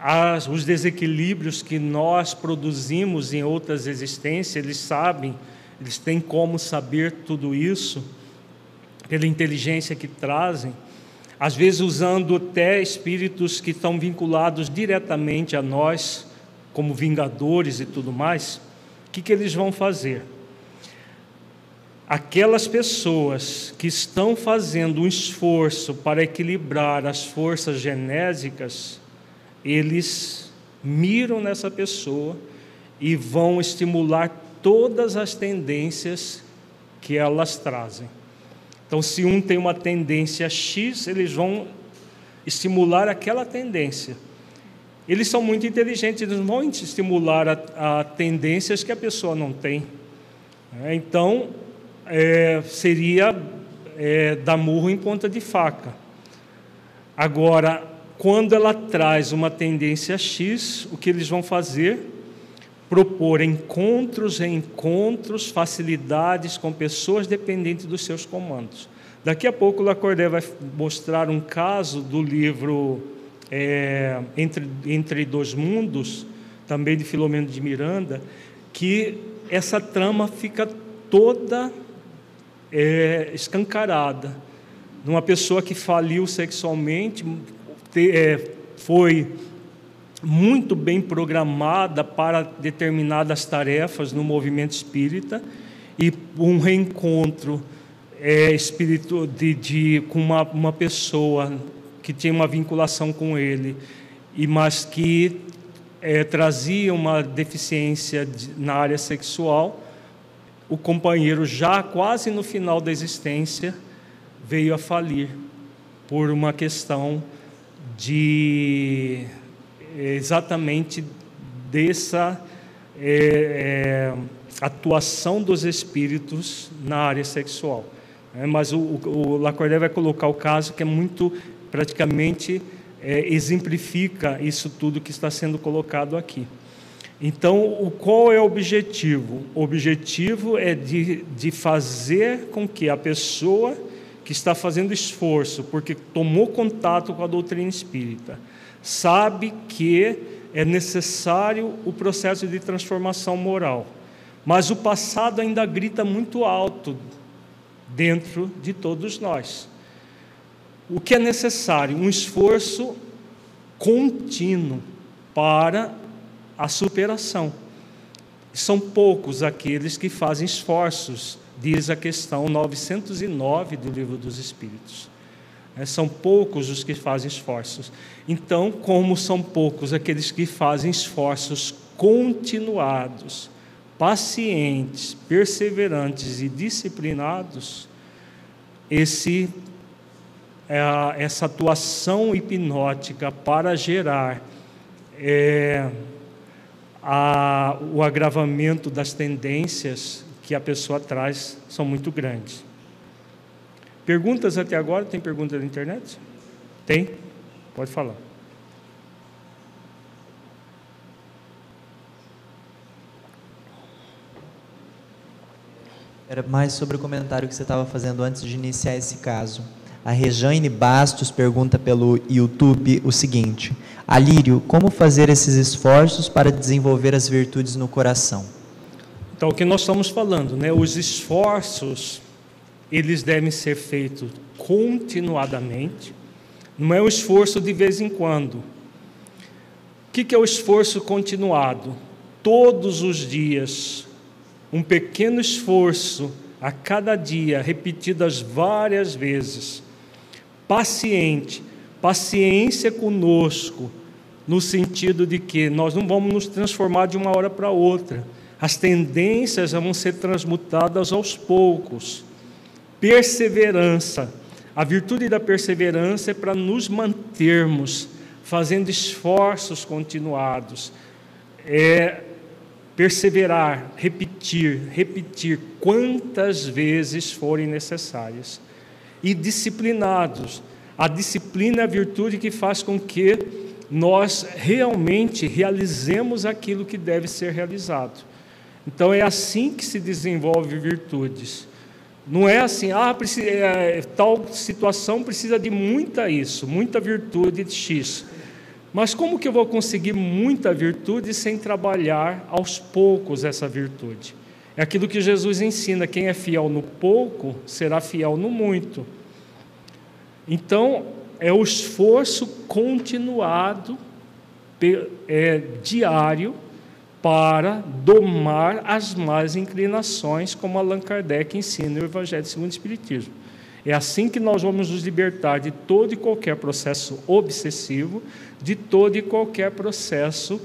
as, os desequilíbrios que nós produzimos em outras existências, eles sabem eles têm como saber tudo isso, pela inteligência que trazem, às vezes usando até espíritos que estão vinculados diretamente a nós, como vingadores e tudo mais, o que, que eles vão fazer? Aquelas pessoas que estão fazendo um esforço para equilibrar as forças genésicas, eles miram nessa pessoa e vão estimular todas as tendências que elas trazem. Então, se um tem uma tendência X, eles vão estimular aquela tendência. Eles são muito inteligentes, eles vão estimular a, a tendências que a pessoa não tem. É, então, é, seria é, dar murro em ponta de faca. Agora, quando ela traz uma tendência X, o que eles vão fazer? propor encontros, reencontros, facilidades com pessoas dependentes dos seus comandos. Daqui a pouco o Lacordaire vai mostrar um caso do livro é, Entre, Entre Dois Mundos, também de Filomeno de Miranda, que essa trama fica toda é, escancarada. Numa pessoa que faliu sexualmente, te, é, foi muito bem programada para determinadas tarefas no movimento espírita e um reencontro é, espírito de, de, com uma, uma pessoa que tinha uma vinculação com ele e mas que é, trazia uma deficiência de, na área sexual o companheiro já quase no final da existência veio a falir por uma questão de exatamente dessa é, é, atuação dos espíritos na área sexual. É, mas o, o, Lacordaire vai colocar o caso que é muito, praticamente, é, exemplifica isso tudo que está sendo colocado aqui. Então, o, qual é o objetivo? O objetivo é de, de fazer com que a pessoa que está fazendo esforço, porque tomou contato com a doutrina espírita, sabe que é necessário o processo de transformação moral, mas o passado ainda grita muito alto dentro de todos nós. O que é necessário? Um esforço contínuo para a superação. são poucos aqueles que fazem esforços, diz a questão 909 do Livro dos Espíritos. É, são poucos os que fazem esforços. Então, como são poucos aqueles que fazem esforços continuados, pacientes, perseverantes e disciplinados, esse, é, essa atuação hipnótica para gerar é, a, o agravamento das tendências que a pessoa traz são muito grandes. Perguntas até agora? Tem pergunta da internet? Tem? Pode falar. Era mais sobre o comentário que você estava fazendo antes de iniciar esse caso. A Rejane Bastos pergunta pelo YouTube o seguinte: Alírio, como fazer esses esforços para desenvolver as virtudes no coração? Então, o que nós estamos falando, né? Os esforços, eles devem ser feitos continuadamente, não é um esforço de vez em quando. O que é o esforço continuado? Todos os dias, um pequeno esforço a cada dia, repetidas várias vezes paciente, paciência conosco, no sentido de que nós não vamos nos transformar de uma hora para outra. As tendências vão ser transmutadas aos poucos. Perseverança. A virtude da perseverança é para nos mantermos fazendo esforços continuados. É perseverar, repetir, repetir quantas vezes forem necessárias e disciplinados. A disciplina é a virtude que faz com que nós realmente realizemos aquilo que deve ser realizado. Então é assim que se desenvolve virtudes. Não é assim, ah, precisa, é, tal situação precisa de muita isso, muita virtude de X. Mas como que eu vou conseguir muita virtude sem trabalhar aos poucos essa virtude? É aquilo que Jesus ensina: quem é fiel no pouco será fiel no muito. Então, é o esforço continuado, é, diário, para domar as más inclinações, como Allan Kardec ensina no Evangelho segundo o Espiritismo. É assim que nós vamos nos libertar de todo e qualquer processo obsessivo, de todo e qualquer processo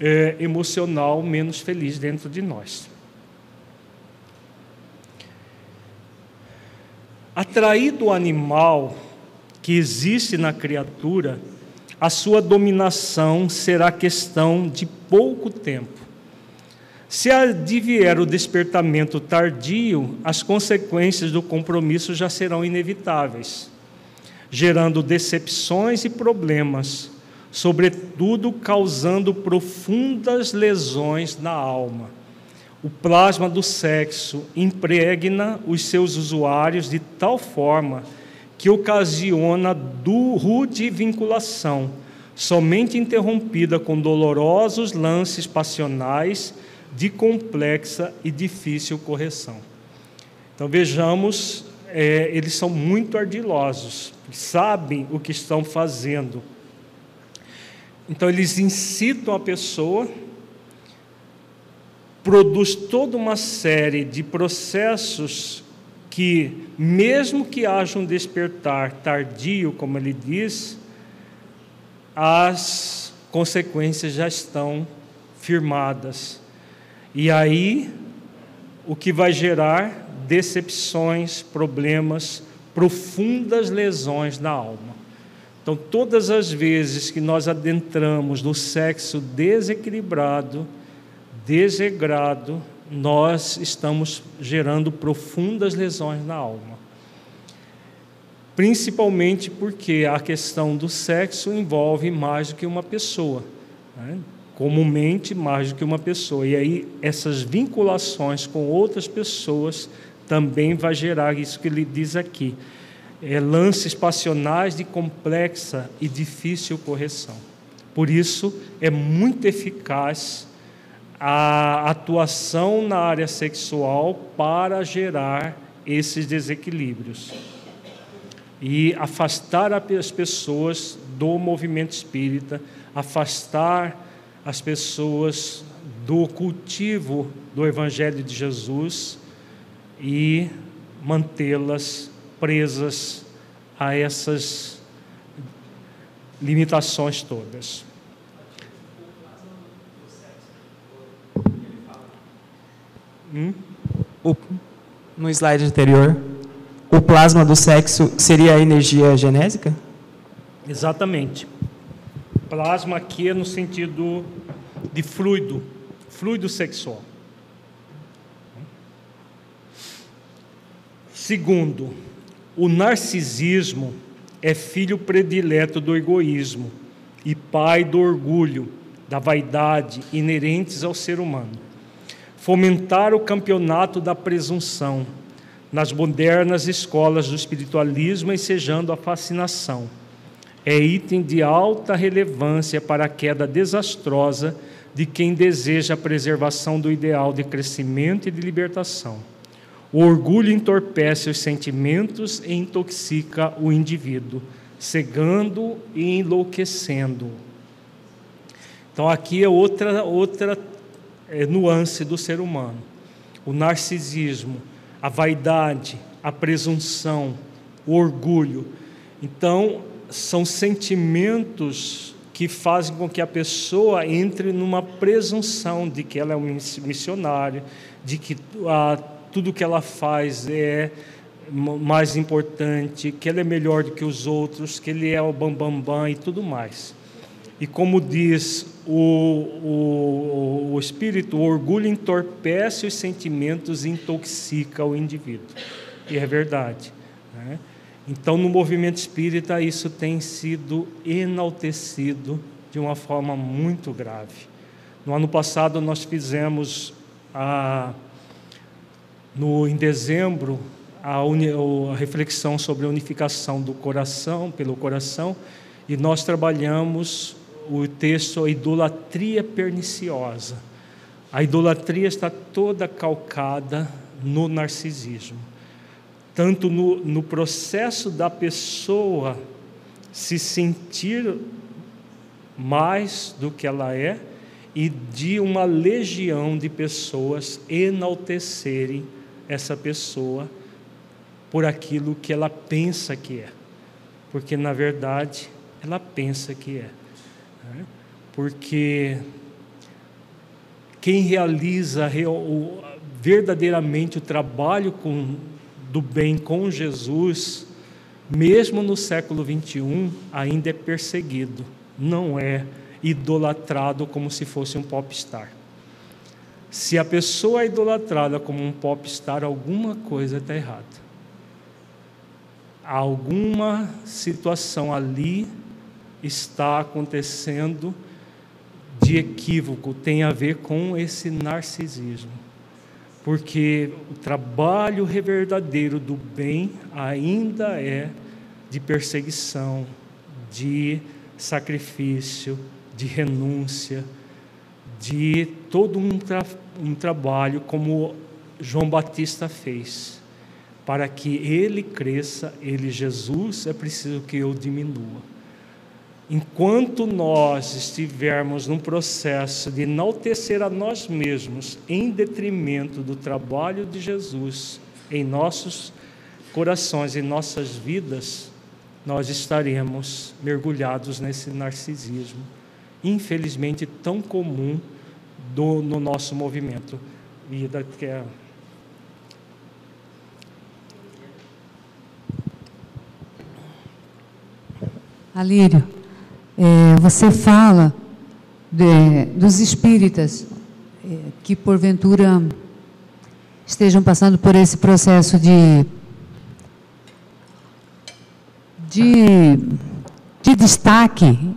é, emocional menos feliz dentro de nós. Atraído o animal que existe na criatura, a sua dominação será questão de pouco tempo. Se advier o despertamento tardio, as consequências do compromisso já serão inevitáveis, gerando decepções e problemas, sobretudo causando profundas lesões na alma o plasma do sexo impregna os seus usuários de tal forma que ocasiona do rude vinculação, somente interrompida com dolorosos lances passionais de complexa e difícil correção. Então vejamos, é, eles são muito ardilosos, sabem o que estão fazendo. Então eles incitam a pessoa produz toda uma série de processos que, mesmo que haja um despertar tardio, como ele diz, as consequências já estão firmadas. E aí, o que vai gerar decepções, problemas, profundas lesões na alma. Então, todas as vezes que nós adentramos no sexo desequilibrado, desregrado, nós estamos gerando profundas lesões na alma. Principalmente porque a questão do sexo envolve mais do que uma pessoa, né? comumente mais do que uma pessoa. E aí essas vinculações com outras pessoas também vai gerar isso que ele diz aqui, é, lances passionais de complexa e difícil correção. Por isso é muito eficaz a atuação na área sexual para gerar esses desequilíbrios e afastar as pessoas do movimento espírita, afastar as pessoas do cultivo do Evangelho de Jesus e mantê-las presas a essas limitações todas. Hum? O, no slide anterior, o plasma do sexo seria a energia genésica? Exatamente. Plasma aqui é no sentido de fluido, fluido sexual. Segundo, o narcisismo é filho predileto do egoísmo e pai do orgulho, da vaidade inerentes ao ser humano. Fomentar o campeonato da presunção nas modernas escolas do espiritualismo, ensejando a fascinação. É item de alta relevância para a queda desastrosa de quem deseja a preservação do ideal de crescimento e de libertação. O orgulho entorpece os sentimentos e intoxica o indivíduo, cegando e enlouquecendo. Então, aqui é outra, outra nuance do ser humano: o narcisismo, a vaidade, a presunção, o orgulho. Então, são sentimentos que fazem com que a pessoa entre numa presunção de que ela é um missionário, de que a tudo que ela faz é mais importante, que ela é melhor do que os outros, que ele é o bambambam bam, bam, e tudo mais. E como diz o, o, o Espírito, o orgulho entorpece os sentimentos e intoxica o indivíduo. E é verdade. Né? Então, no movimento espírita, isso tem sido enaltecido de uma forma muito grave. No ano passado, nós fizemos a no, em dezembro, a, uni, a reflexão sobre a unificação do coração, pelo coração, e nós trabalhamos o texto A Idolatria Perniciosa. A idolatria está toda calcada no narcisismo. Tanto no, no processo da pessoa se sentir mais do que ela é, e de uma legião de pessoas enaltecerem essa pessoa por aquilo que ela pensa que é, porque na verdade ela pensa que é. Né? Porque quem realiza verdadeiramente o trabalho com, do bem com Jesus, mesmo no século 21, ainda é perseguido, não é idolatrado como se fosse um popstar. Se a pessoa é idolatrada como um popstar, alguma coisa está errada. Alguma situação ali está acontecendo de equívoco, tem a ver com esse narcisismo. Porque o trabalho verdadeiro do bem ainda é de perseguição, de sacrifício, de renúncia de todo um, tra um trabalho como João Batista fez. Para que ele cresça, ele, Jesus, é preciso que eu diminua. Enquanto nós estivermos num processo de enaltecer a nós mesmos em detrimento do trabalho de Jesus em nossos corações, em nossas vidas, nós estaremos mergulhados nesse narcisismo infelizmente tão comum do, no nosso movimento. Vida que é Alírio, é, você fala de, dos espíritas é, que porventura estejam passando por esse processo de, de, de destaque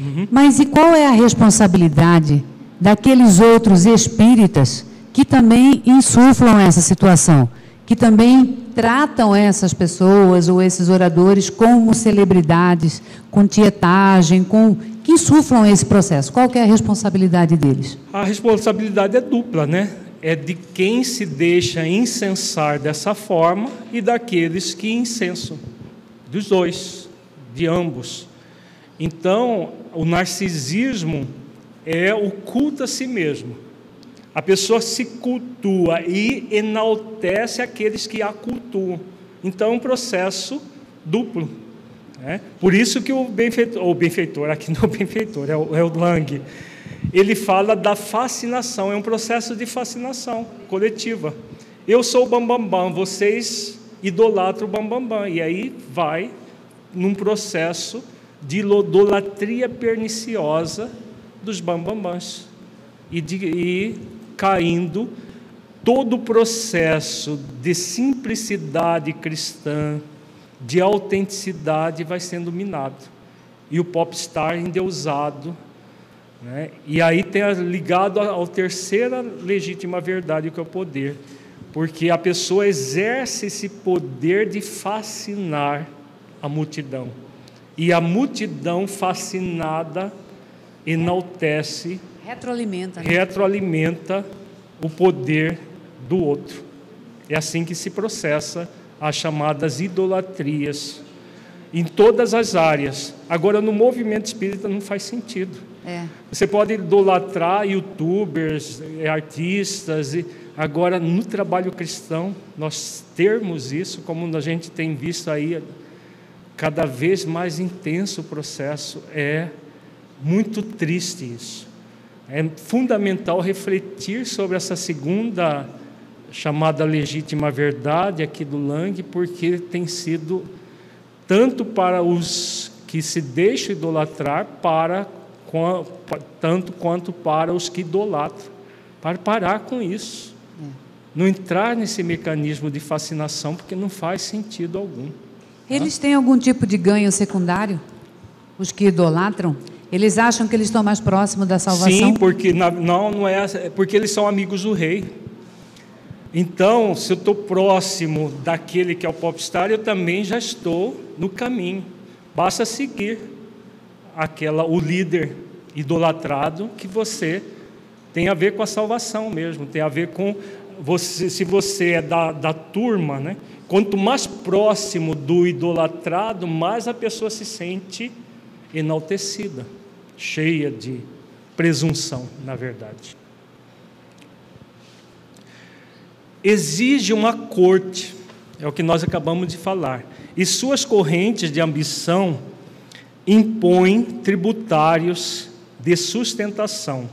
Uhum. Mas e qual é a responsabilidade daqueles outros espíritas que também insuflam essa situação, que também tratam essas pessoas ou esses oradores como celebridades, com tietagem, com que insuflam esse processo? Qual é a responsabilidade deles? A responsabilidade é dupla, né? É de quem se deixa incensar dessa forma e daqueles que incensam. Dos dois, de ambos. Então, o narcisismo é o culto a si mesmo. A pessoa se cultua e enaltece aqueles que a cultuam. Então é um processo duplo. Né? Por isso que o benfeitor, o benfeitor, aqui não é o benfeitor, é o, é o Lang, ele fala da fascinação, é um processo de fascinação coletiva. Eu sou o bambambam, bam, bam, vocês idolatram o bambambam. Bam, e aí vai num processo de idolatria perniciosa dos bambambãs e, de, e caindo todo o processo de simplicidade cristã, de autenticidade vai sendo minado. E o popstar endeusado. Né? E aí tem ligado ao terceira legítima verdade, que é o poder. Porque a pessoa exerce esse poder de fascinar a multidão. E a multidão fascinada enaltece, retroalimenta, né? retroalimenta o poder do outro. É assim que se processa as chamadas idolatrias em todas as áreas. Agora, no movimento espírita não faz sentido. É. Você pode idolatrar youtubers, eh, artistas, e agora no trabalho cristão, nós termos isso, como a gente tem visto aí, cada vez mais intenso o processo, é muito triste isso. É fundamental refletir sobre essa segunda chamada legítima verdade aqui do Lang, porque tem sido tanto para os que se deixam idolatrar, para tanto quanto para os que idolatram, para parar com isso. Não entrar nesse mecanismo de fascinação, porque não faz sentido algum. Eles têm algum tipo de ganho secundário? Os que idolatram? Eles acham que eles estão mais próximos da salvação? Sim, porque na, não, não é, é porque eles são amigos do rei. Então, se eu estou próximo daquele que é o popstar, eu também já estou no caminho. Basta seguir aquela o líder idolatrado que você tem a ver com a salvação mesmo, tem a ver com você, se você é da, da turma, né? Quanto mais próximo do idolatrado, mais a pessoa se sente enaltecida, cheia de presunção, na verdade. exige uma corte, é o que nós acabamos de falar, e suas correntes de ambição impõem tributários de sustentação,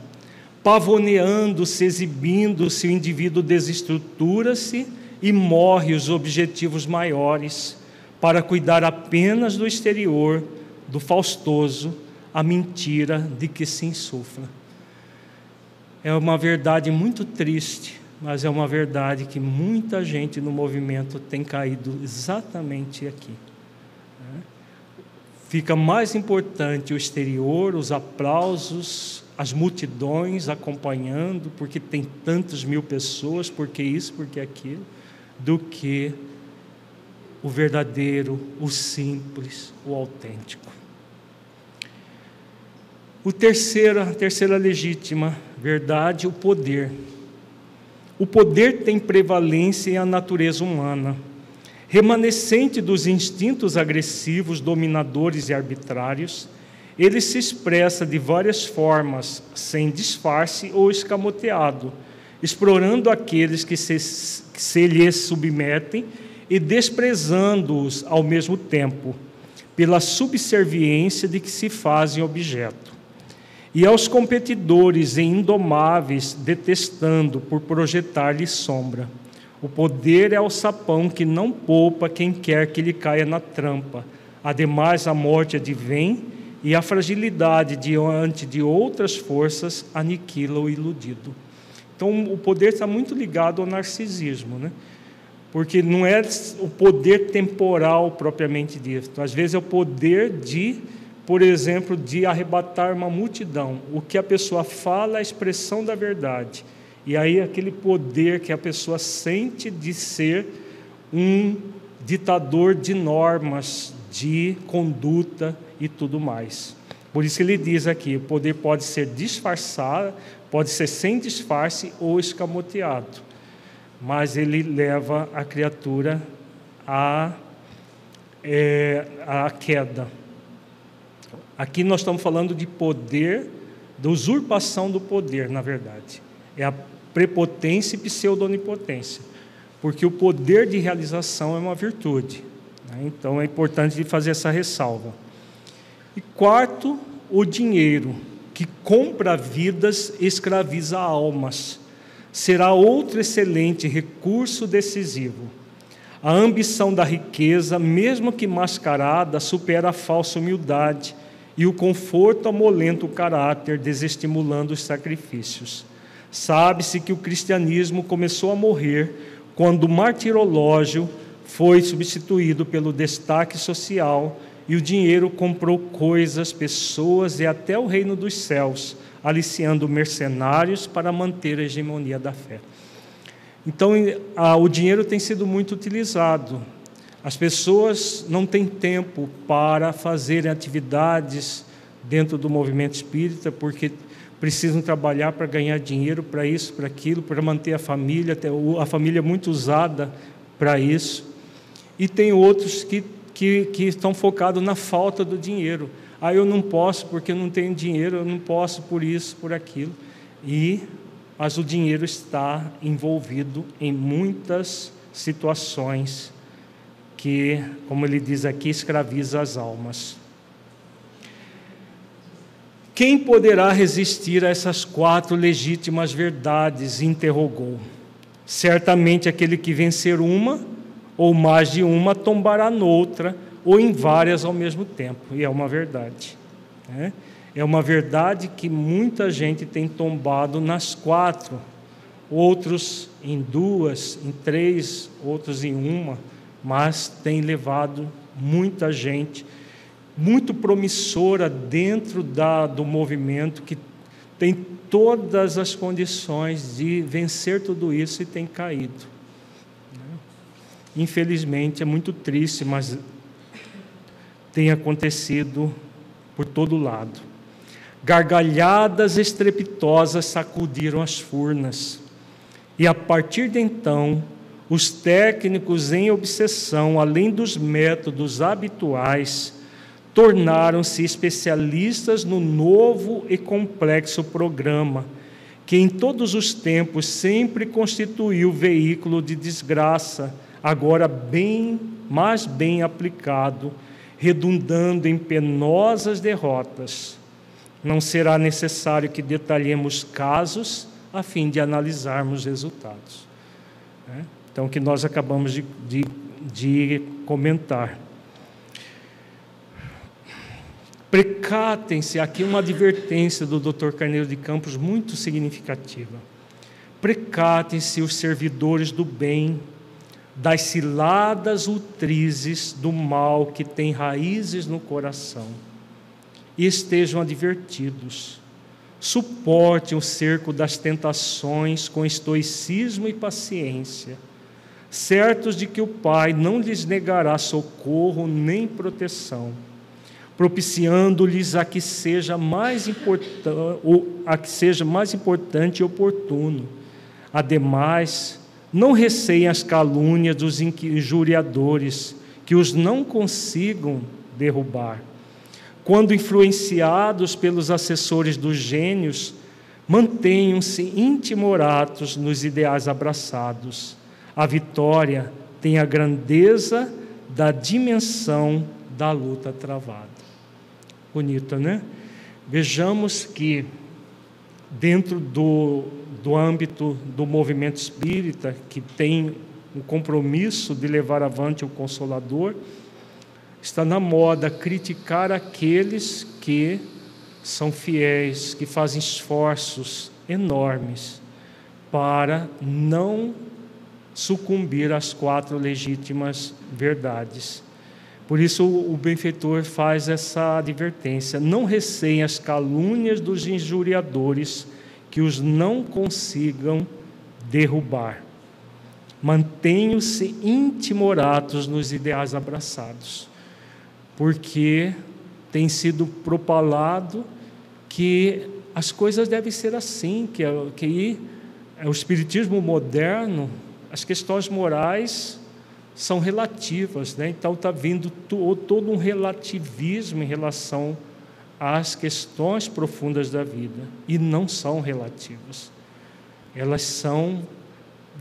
pavoneando-se, exibindo-se, o indivíduo desestrutura-se e morre os objetivos maiores para cuidar apenas do exterior, do faustoso, a mentira de que se insufla. É uma verdade muito triste mas é uma verdade que muita gente no movimento tem caído exatamente aqui. Fica mais importante o exterior, os aplausos, as multidões acompanhando, porque tem tantas mil pessoas, porque isso, porque aquilo, do que o verdadeiro, o simples, o autêntico. O terceira, a terceira legítima verdade, o poder. O poder tem prevalência em a natureza humana, remanescente dos instintos agressivos, dominadores e arbitrários. Ele se expressa de várias formas, sem disfarce ou escamoteado, explorando aqueles que se, que se lhes submetem e desprezando-os ao mesmo tempo, pela subserviência de que se fazem objeto e aos competidores e indomáveis, detestando por projetar-lhe sombra. O poder é o sapão que não poupa quem quer que lhe caia na trampa. Ademais, a morte advém e a fragilidade diante de outras forças aniquila o iludido. Então, o poder está muito ligado ao narcisismo, né? Porque não é o poder temporal propriamente dito. Às vezes é o poder de por exemplo, de arrebatar uma multidão. O que a pessoa fala é a expressão da verdade. E aí aquele poder que a pessoa sente de ser um ditador de normas, de conduta e tudo mais. Por isso ele diz aqui: o poder pode ser disfarçado, pode ser sem disfarce ou escamoteado, mas ele leva a criatura à, é, à queda. Aqui nós estamos falando de poder, da usurpação do poder, na verdade. É a prepotência e pseudonipotência, porque o poder de realização é uma virtude. Né? Então é importante fazer essa ressalva. E quarto, o dinheiro, que compra vidas, escraviza almas. Será outro excelente recurso decisivo. A ambição da riqueza, mesmo que mascarada, supera a falsa humildade e o conforto amolenta o caráter, desestimulando os sacrifícios. Sabe-se que o cristianismo começou a morrer quando o martirológio foi substituído pelo destaque social e o dinheiro comprou coisas, pessoas e até o reino dos céus, aliciando mercenários para manter a hegemonia da fé. Então, o dinheiro tem sido muito utilizado. As pessoas não têm tempo para fazerem atividades dentro do movimento espírita, porque precisam trabalhar para ganhar dinheiro para isso, para aquilo, para manter a família, a família é muito usada para isso. E tem outros que, que, que estão focados na falta do dinheiro. Ah, eu não posso porque eu não tenho dinheiro, eu não posso por isso, por aquilo. E mas o dinheiro está envolvido em muitas situações que, como ele diz aqui, escraviza as almas. Quem poderá resistir a essas quatro legítimas verdades? interrogou. Certamente aquele que vencer uma, ou mais de uma, tombará noutra, ou em várias ao mesmo tempo. E é uma verdade. Né? É uma verdade que muita gente tem tombado nas quatro, outros em duas, em três, outros em uma, mas tem levado muita gente muito promissora dentro da, do movimento que tem todas as condições de vencer tudo isso e tem caído. Infelizmente é muito triste, mas tem acontecido por todo lado. Gargalhadas estrepitosas sacudiram as furnas. E a partir de então, os técnicos em obsessão, além dos métodos habituais, tornaram-se especialistas no novo e complexo programa, que em todos os tempos sempre constituiu veículo de desgraça, agora bem, mais bem aplicado, redundando em penosas derrotas não será necessário que detalhemos casos a fim de analisarmos resultados. Né? Então, que nós acabamos de, de, de comentar. Precatem-se, aqui uma advertência do Dr. Carneiro de Campos muito significativa. Precatem-se os servidores do bem das ciladas utrizes do mal que tem raízes no coração e estejam advertidos. Suportem o cerco das tentações com estoicismo e paciência, certos de que o Pai não lhes negará socorro nem proteção, propiciando-lhes a que seja mais importante, a que seja mais importante e oportuno. Ademais, não receiem as calúnias dos injuriadores, que os não consigam derrubar quando influenciados pelos assessores dos gênios, mantenham-se intimoratos nos ideais abraçados. A vitória tem a grandeza da dimensão da luta travada. Bonito, né? Vejamos que, dentro do, do âmbito do movimento espírita, que tem o compromisso de levar avante o Consolador, Está na moda criticar aqueles que são fiéis, que fazem esforços enormes para não sucumbir às quatro legítimas verdades. Por isso o benfeitor faz essa advertência: não receiem as calúnias dos injuriadores que os não consigam derrubar. Mantenham-se intimorados nos ideais abraçados porque tem sido propalado que as coisas devem ser assim, que, que o espiritismo moderno, as questões morais são relativas, né? então está vindo todo um relativismo em relação às questões profundas da vida, e não são relativas. elas são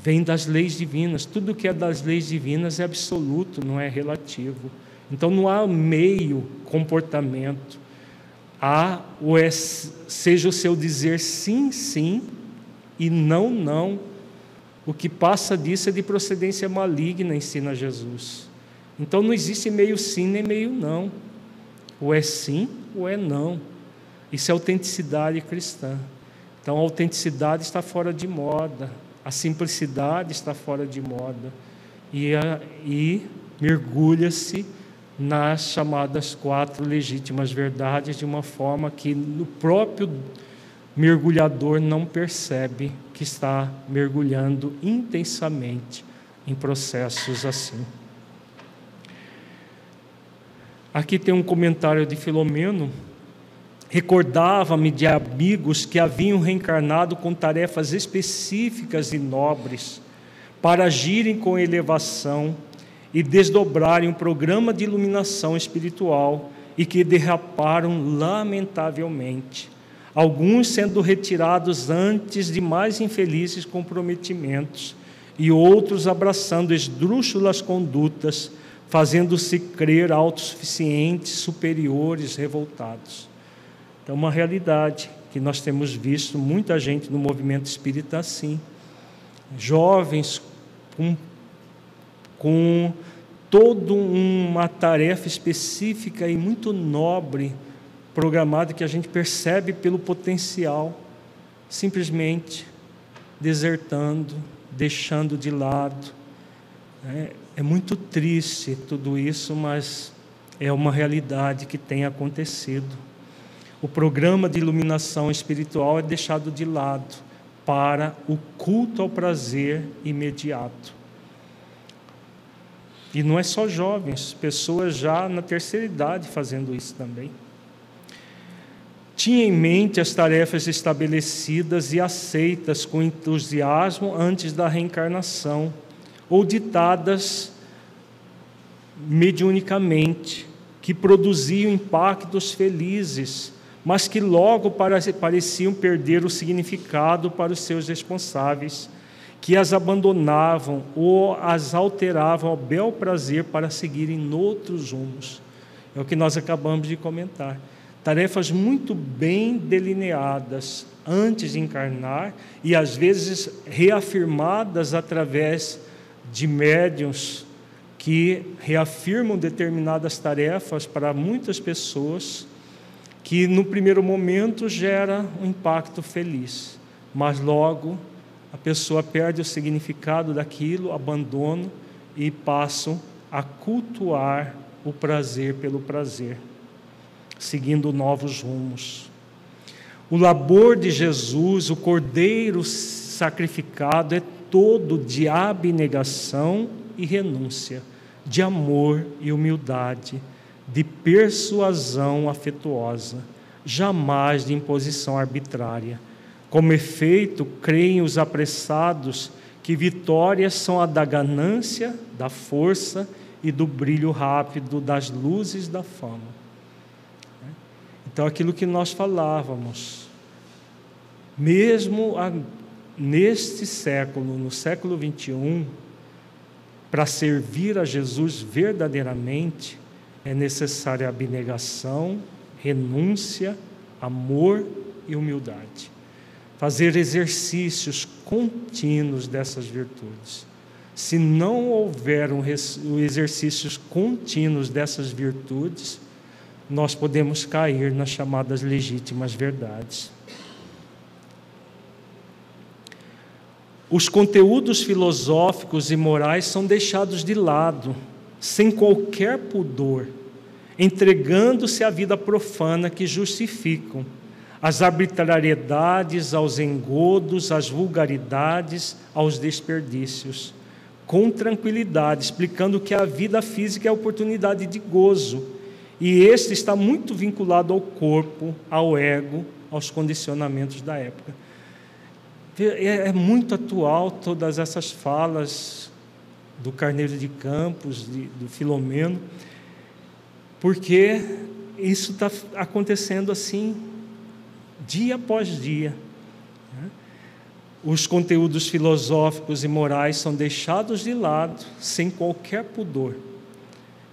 vêm das leis divinas. Tudo que é das leis divinas é absoluto, não é relativo. Então não há meio comportamento. Há o é, seja o seu dizer sim, sim e não, não. O que passa disso é de procedência maligna, ensina Jesus. Então não existe meio sim nem meio não. Ou é sim ou é não. Isso é autenticidade cristã. Então a autenticidade está fora de moda, a simplicidade está fora de moda e, e mergulha-se nas chamadas quatro legítimas verdades de uma forma que no próprio mergulhador não percebe que está mergulhando intensamente em processos assim. Aqui tem um comentário de Filomeno. Recordava-me de amigos que haviam reencarnado com tarefas específicas e nobres para agirem com elevação e desdobrarem um programa de iluminação espiritual e que derraparam lamentavelmente, alguns sendo retirados antes de mais infelizes comprometimentos e outros abraçando esdrúxulas condutas fazendo-se crer autossuficientes, superiores, revoltados. Então, uma realidade que nós temos visto muita gente no movimento espírita assim. Jovens com, com toda uma tarefa específica e muito nobre programada que a gente percebe pelo potencial, simplesmente desertando, deixando de lado. Né? É muito triste tudo isso, mas é uma realidade que tem acontecido. O programa de iluminação espiritual é deixado de lado para o culto ao prazer imediato. E não é só jovens, pessoas já na terceira idade fazendo isso também. Tinha em mente as tarefas estabelecidas e aceitas com entusiasmo antes da reencarnação ou ditadas mediunicamente, que produziam impactos felizes, mas que logo pareciam perder o significado para os seus responsáveis, que as abandonavam ou as alteravam ao bel prazer para seguirem noutros rumos. É o que nós acabamos de comentar. Tarefas muito bem delineadas antes de encarnar e às vezes reafirmadas através de médiums que reafirmam determinadas tarefas para muitas pessoas, que no primeiro momento gera um impacto feliz, mas logo a pessoa perde o significado daquilo, abandona e passam a cultuar o prazer pelo prazer, seguindo novos rumos. O labor de Jesus, o cordeiro sacrificado, é todo de abnegação e renúncia, de amor e humildade, de persuasão afetuosa, jamais de imposição arbitrária. Como efeito, creem os apressados que vitórias são a da ganância, da força e do brilho rápido das luzes da fama. Então, aquilo que nós falávamos, mesmo a neste século, no século 21, para servir a Jesus verdadeiramente, é necessária abnegação, renúncia, amor e humildade. Fazer exercícios contínuos dessas virtudes. Se não houver um exercícios contínuos dessas virtudes, nós podemos cair nas chamadas legítimas verdades. os conteúdos filosóficos e morais são deixados de lado, sem qualquer pudor, entregando-se à vida profana que justificam as arbitrariedades, aos engodos, às vulgaridades, aos desperdícios, com tranquilidade, explicando que a vida física é a oportunidade de gozo, e este está muito vinculado ao corpo, ao ego, aos condicionamentos da época. É, é muito atual todas essas falas do Carneiro de Campos, de, do Filomeno, porque isso está acontecendo assim, dia após dia. Né? os conteúdos filosóficos e morais são deixados de lado sem qualquer pudor.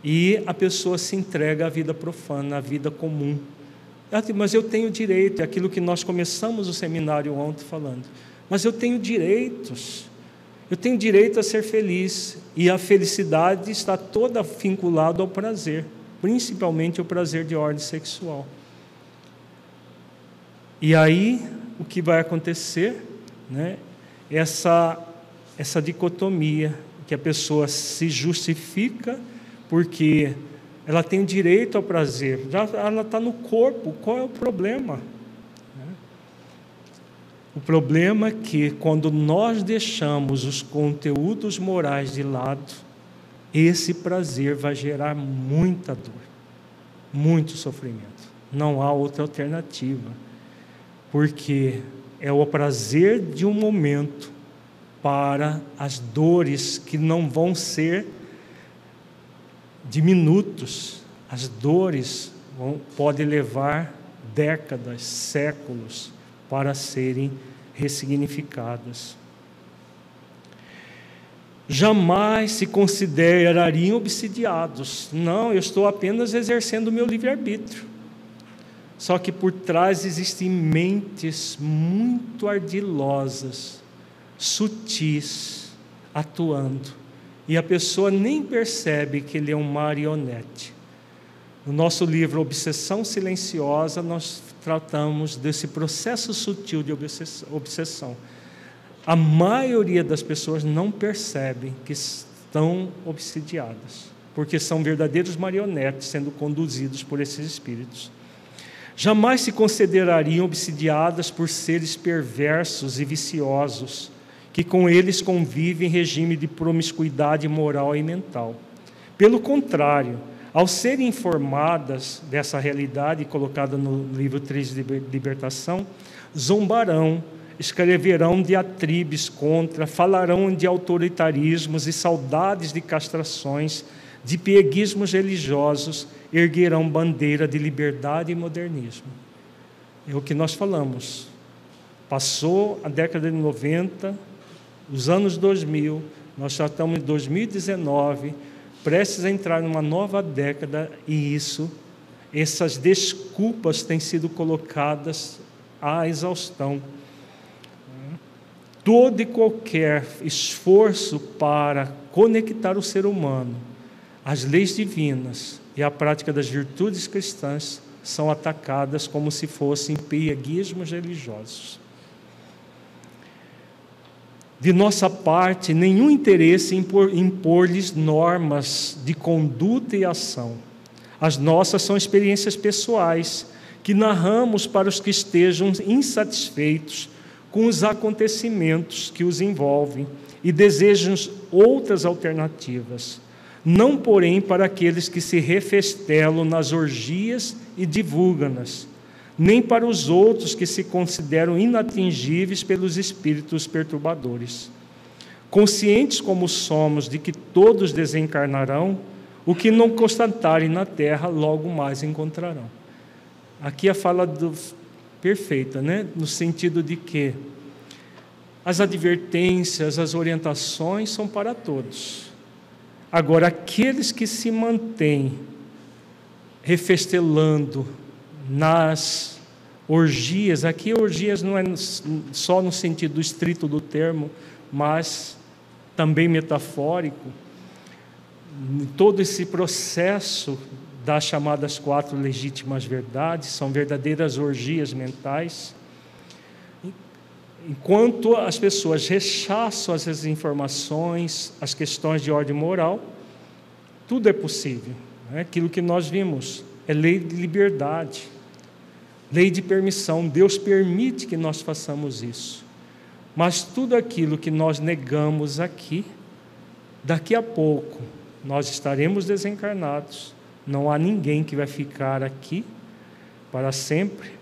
E a pessoa se entrega à vida profana, à vida comum. Mas eu tenho direito, é aquilo que nós começamos o seminário ontem falando. Mas eu tenho direitos. Eu tenho direito a ser feliz. E a felicidade está toda vinculada ao prazer, principalmente o prazer de ordem sexual. E aí, o que vai acontecer? Né? Essa, essa dicotomia, que a pessoa se justifica porque ela tem direito ao prazer, já ela está no corpo, qual é o problema? O problema é que quando nós deixamos os conteúdos morais de lado, esse prazer vai gerar muita dor, muito sofrimento. Não há outra alternativa, porque é o prazer de um momento para as dores que não vão ser diminutos. As dores vão, podem levar décadas, séculos para serem ressignificadas. Jamais se considerariam obsidiados. Não, eu estou apenas exercendo o meu livre-arbítrio. Só que por trás existem mentes muito ardilosas, sutis, atuando. E a pessoa nem percebe que ele é um marionete. No nosso livro Obsessão Silenciosa, nós tratamos desse processo sutil de obsessão. A maioria das pessoas não percebe que estão obsidiadas, porque são verdadeiros marionetes sendo conduzidos por esses espíritos. Jamais se considerariam obsidiadas por seres perversos e viciosos, que com eles convivem em regime de promiscuidade moral e mental. Pelo contrário, ao serem informadas dessa realidade colocada no livro 3 de Libertação, zombarão, escreverão diatribes contra, falarão de autoritarismos e saudades de castrações, de pieguismos religiosos, erguerão bandeira de liberdade e modernismo. É o que nós falamos. Passou a década de 90, os anos 2000, nós já estamos em 2019, prestes a entrar numa nova década e isso, essas desculpas têm sido colocadas à exaustão. Todo e qualquer esforço para conectar o ser humano às leis divinas e à prática das virtudes cristãs são atacadas como se fossem pieguismos religiosos de nossa parte nenhum interesse em impor-lhes normas de conduta e ação. As nossas são experiências pessoais que narramos para os que estejam insatisfeitos com os acontecimentos que os envolvem e desejam outras alternativas. Não, porém, para aqueles que se refestelam nas orgias e divulgam-nas nem para os outros que se consideram inatingíveis pelos espíritos perturbadores. Conscientes como somos de que todos desencarnarão, o que não constatarem na terra logo mais encontrarão. Aqui a fala do, perfeita, né? no sentido de que as advertências, as orientações são para todos. Agora, aqueles que se mantêm refestelando nas orgias, aqui orgias não é só no sentido estrito do termo, mas também metafórico, todo esse processo das chamadas quatro legítimas verdades, são verdadeiras orgias mentais. Enquanto as pessoas rechaçam as informações, as questões de ordem moral, tudo é possível. É aquilo que nós vimos é lei de liberdade. Lei de permissão, Deus permite que nós façamos isso. Mas tudo aquilo que nós negamos aqui, daqui a pouco nós estaremos desencarnados, não há ninguém que vai ficar aqui para sempre.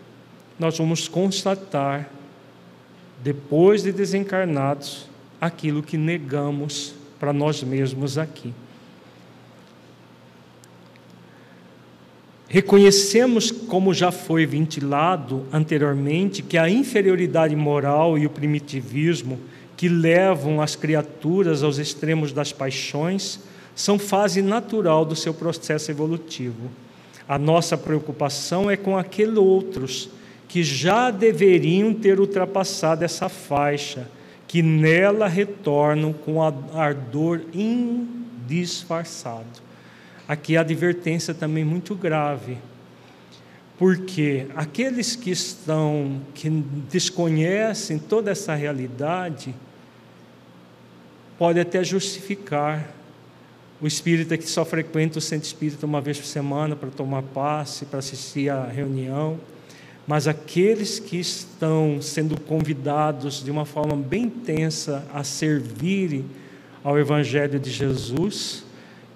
Nós vamos constatar, depois de desencarnados, aquilo que negamos para nós mesmos aqui. Reconhecemos, como já foi ventilado anteriormente, que a inferioridade moral e o primitivismo que levam as criaturas aos extremos das paixões são fase natural do seu processo evolutivo. A nossa preocupação é com aqueles outros que já deveriam ter ultrapassado essa faixa, que nela retornam com ardor indisfarçado. Aqui a advertência também muito grave, porque aqueles que estão, que desconhecem toda essa realidade, pode até justificar o espírita que só frequenta o centro espírita uma vez por semana para tomar passe, para assistir à reunião, mas aqueles que estão sendo convidados de uma forma bem intensa a servirem ao Evangelho de Jesus,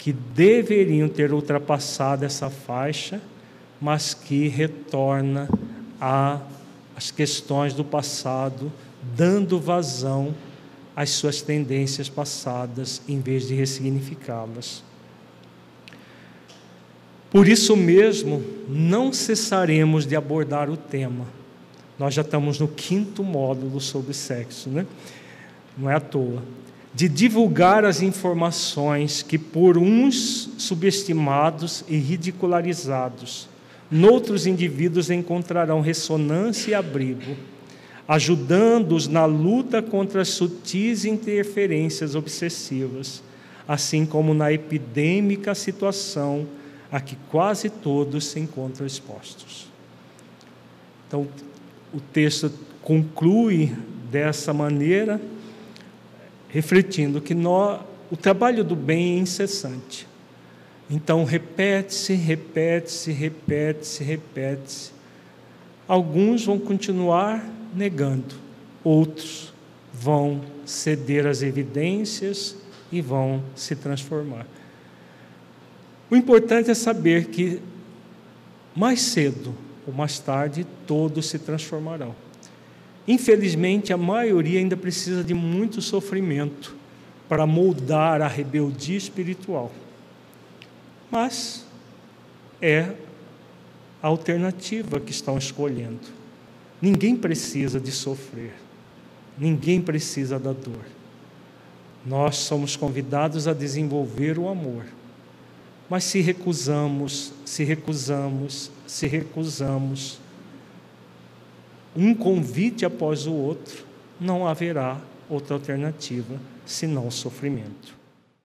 que deveriam ter ultrapassado essa faixa, mas que retorna às questões do passado, dando vazão as suas tendências passadas em vez de ressignificá-las. Por isso mesmo, não cessaremos de abordar o tema. Nós já estamos no quinto módulo sobre sexo, né? Não é à toa. De divulgar as informações que por uns subestimados e ridicularizados, noutros indivíduos encontrarão ressonância e abrigo ajudando-os na luta contra as sutis interferências obsessivas, assim como na epidêmica situação a que quase todos se encontram expostos. Então, o texto conclui dessa maneira, refletindo que nós, o trabalho do bem é incessante. Então, repete-se, repete-se, repete-se, repete-se. Alguns vão continuar negando, outros vão ceder às evidências e vão se transformar. O importante é saber que mais cedo ou mais tarde todos se transformarão. Infelizmente, a maioria ainda precisa de muito sofrimento para moldar a rebeldia espiritual. Mas é a alternativa que estão escolhendo. Ninguém precisa de sofrer, ninguém precisa da dor. Nós somos convidados a desenvolver o amor. Mas se recusamos, se recusamos, se recusamos, um convite após o outro, não haverá outra alternativa senão o sofrimento.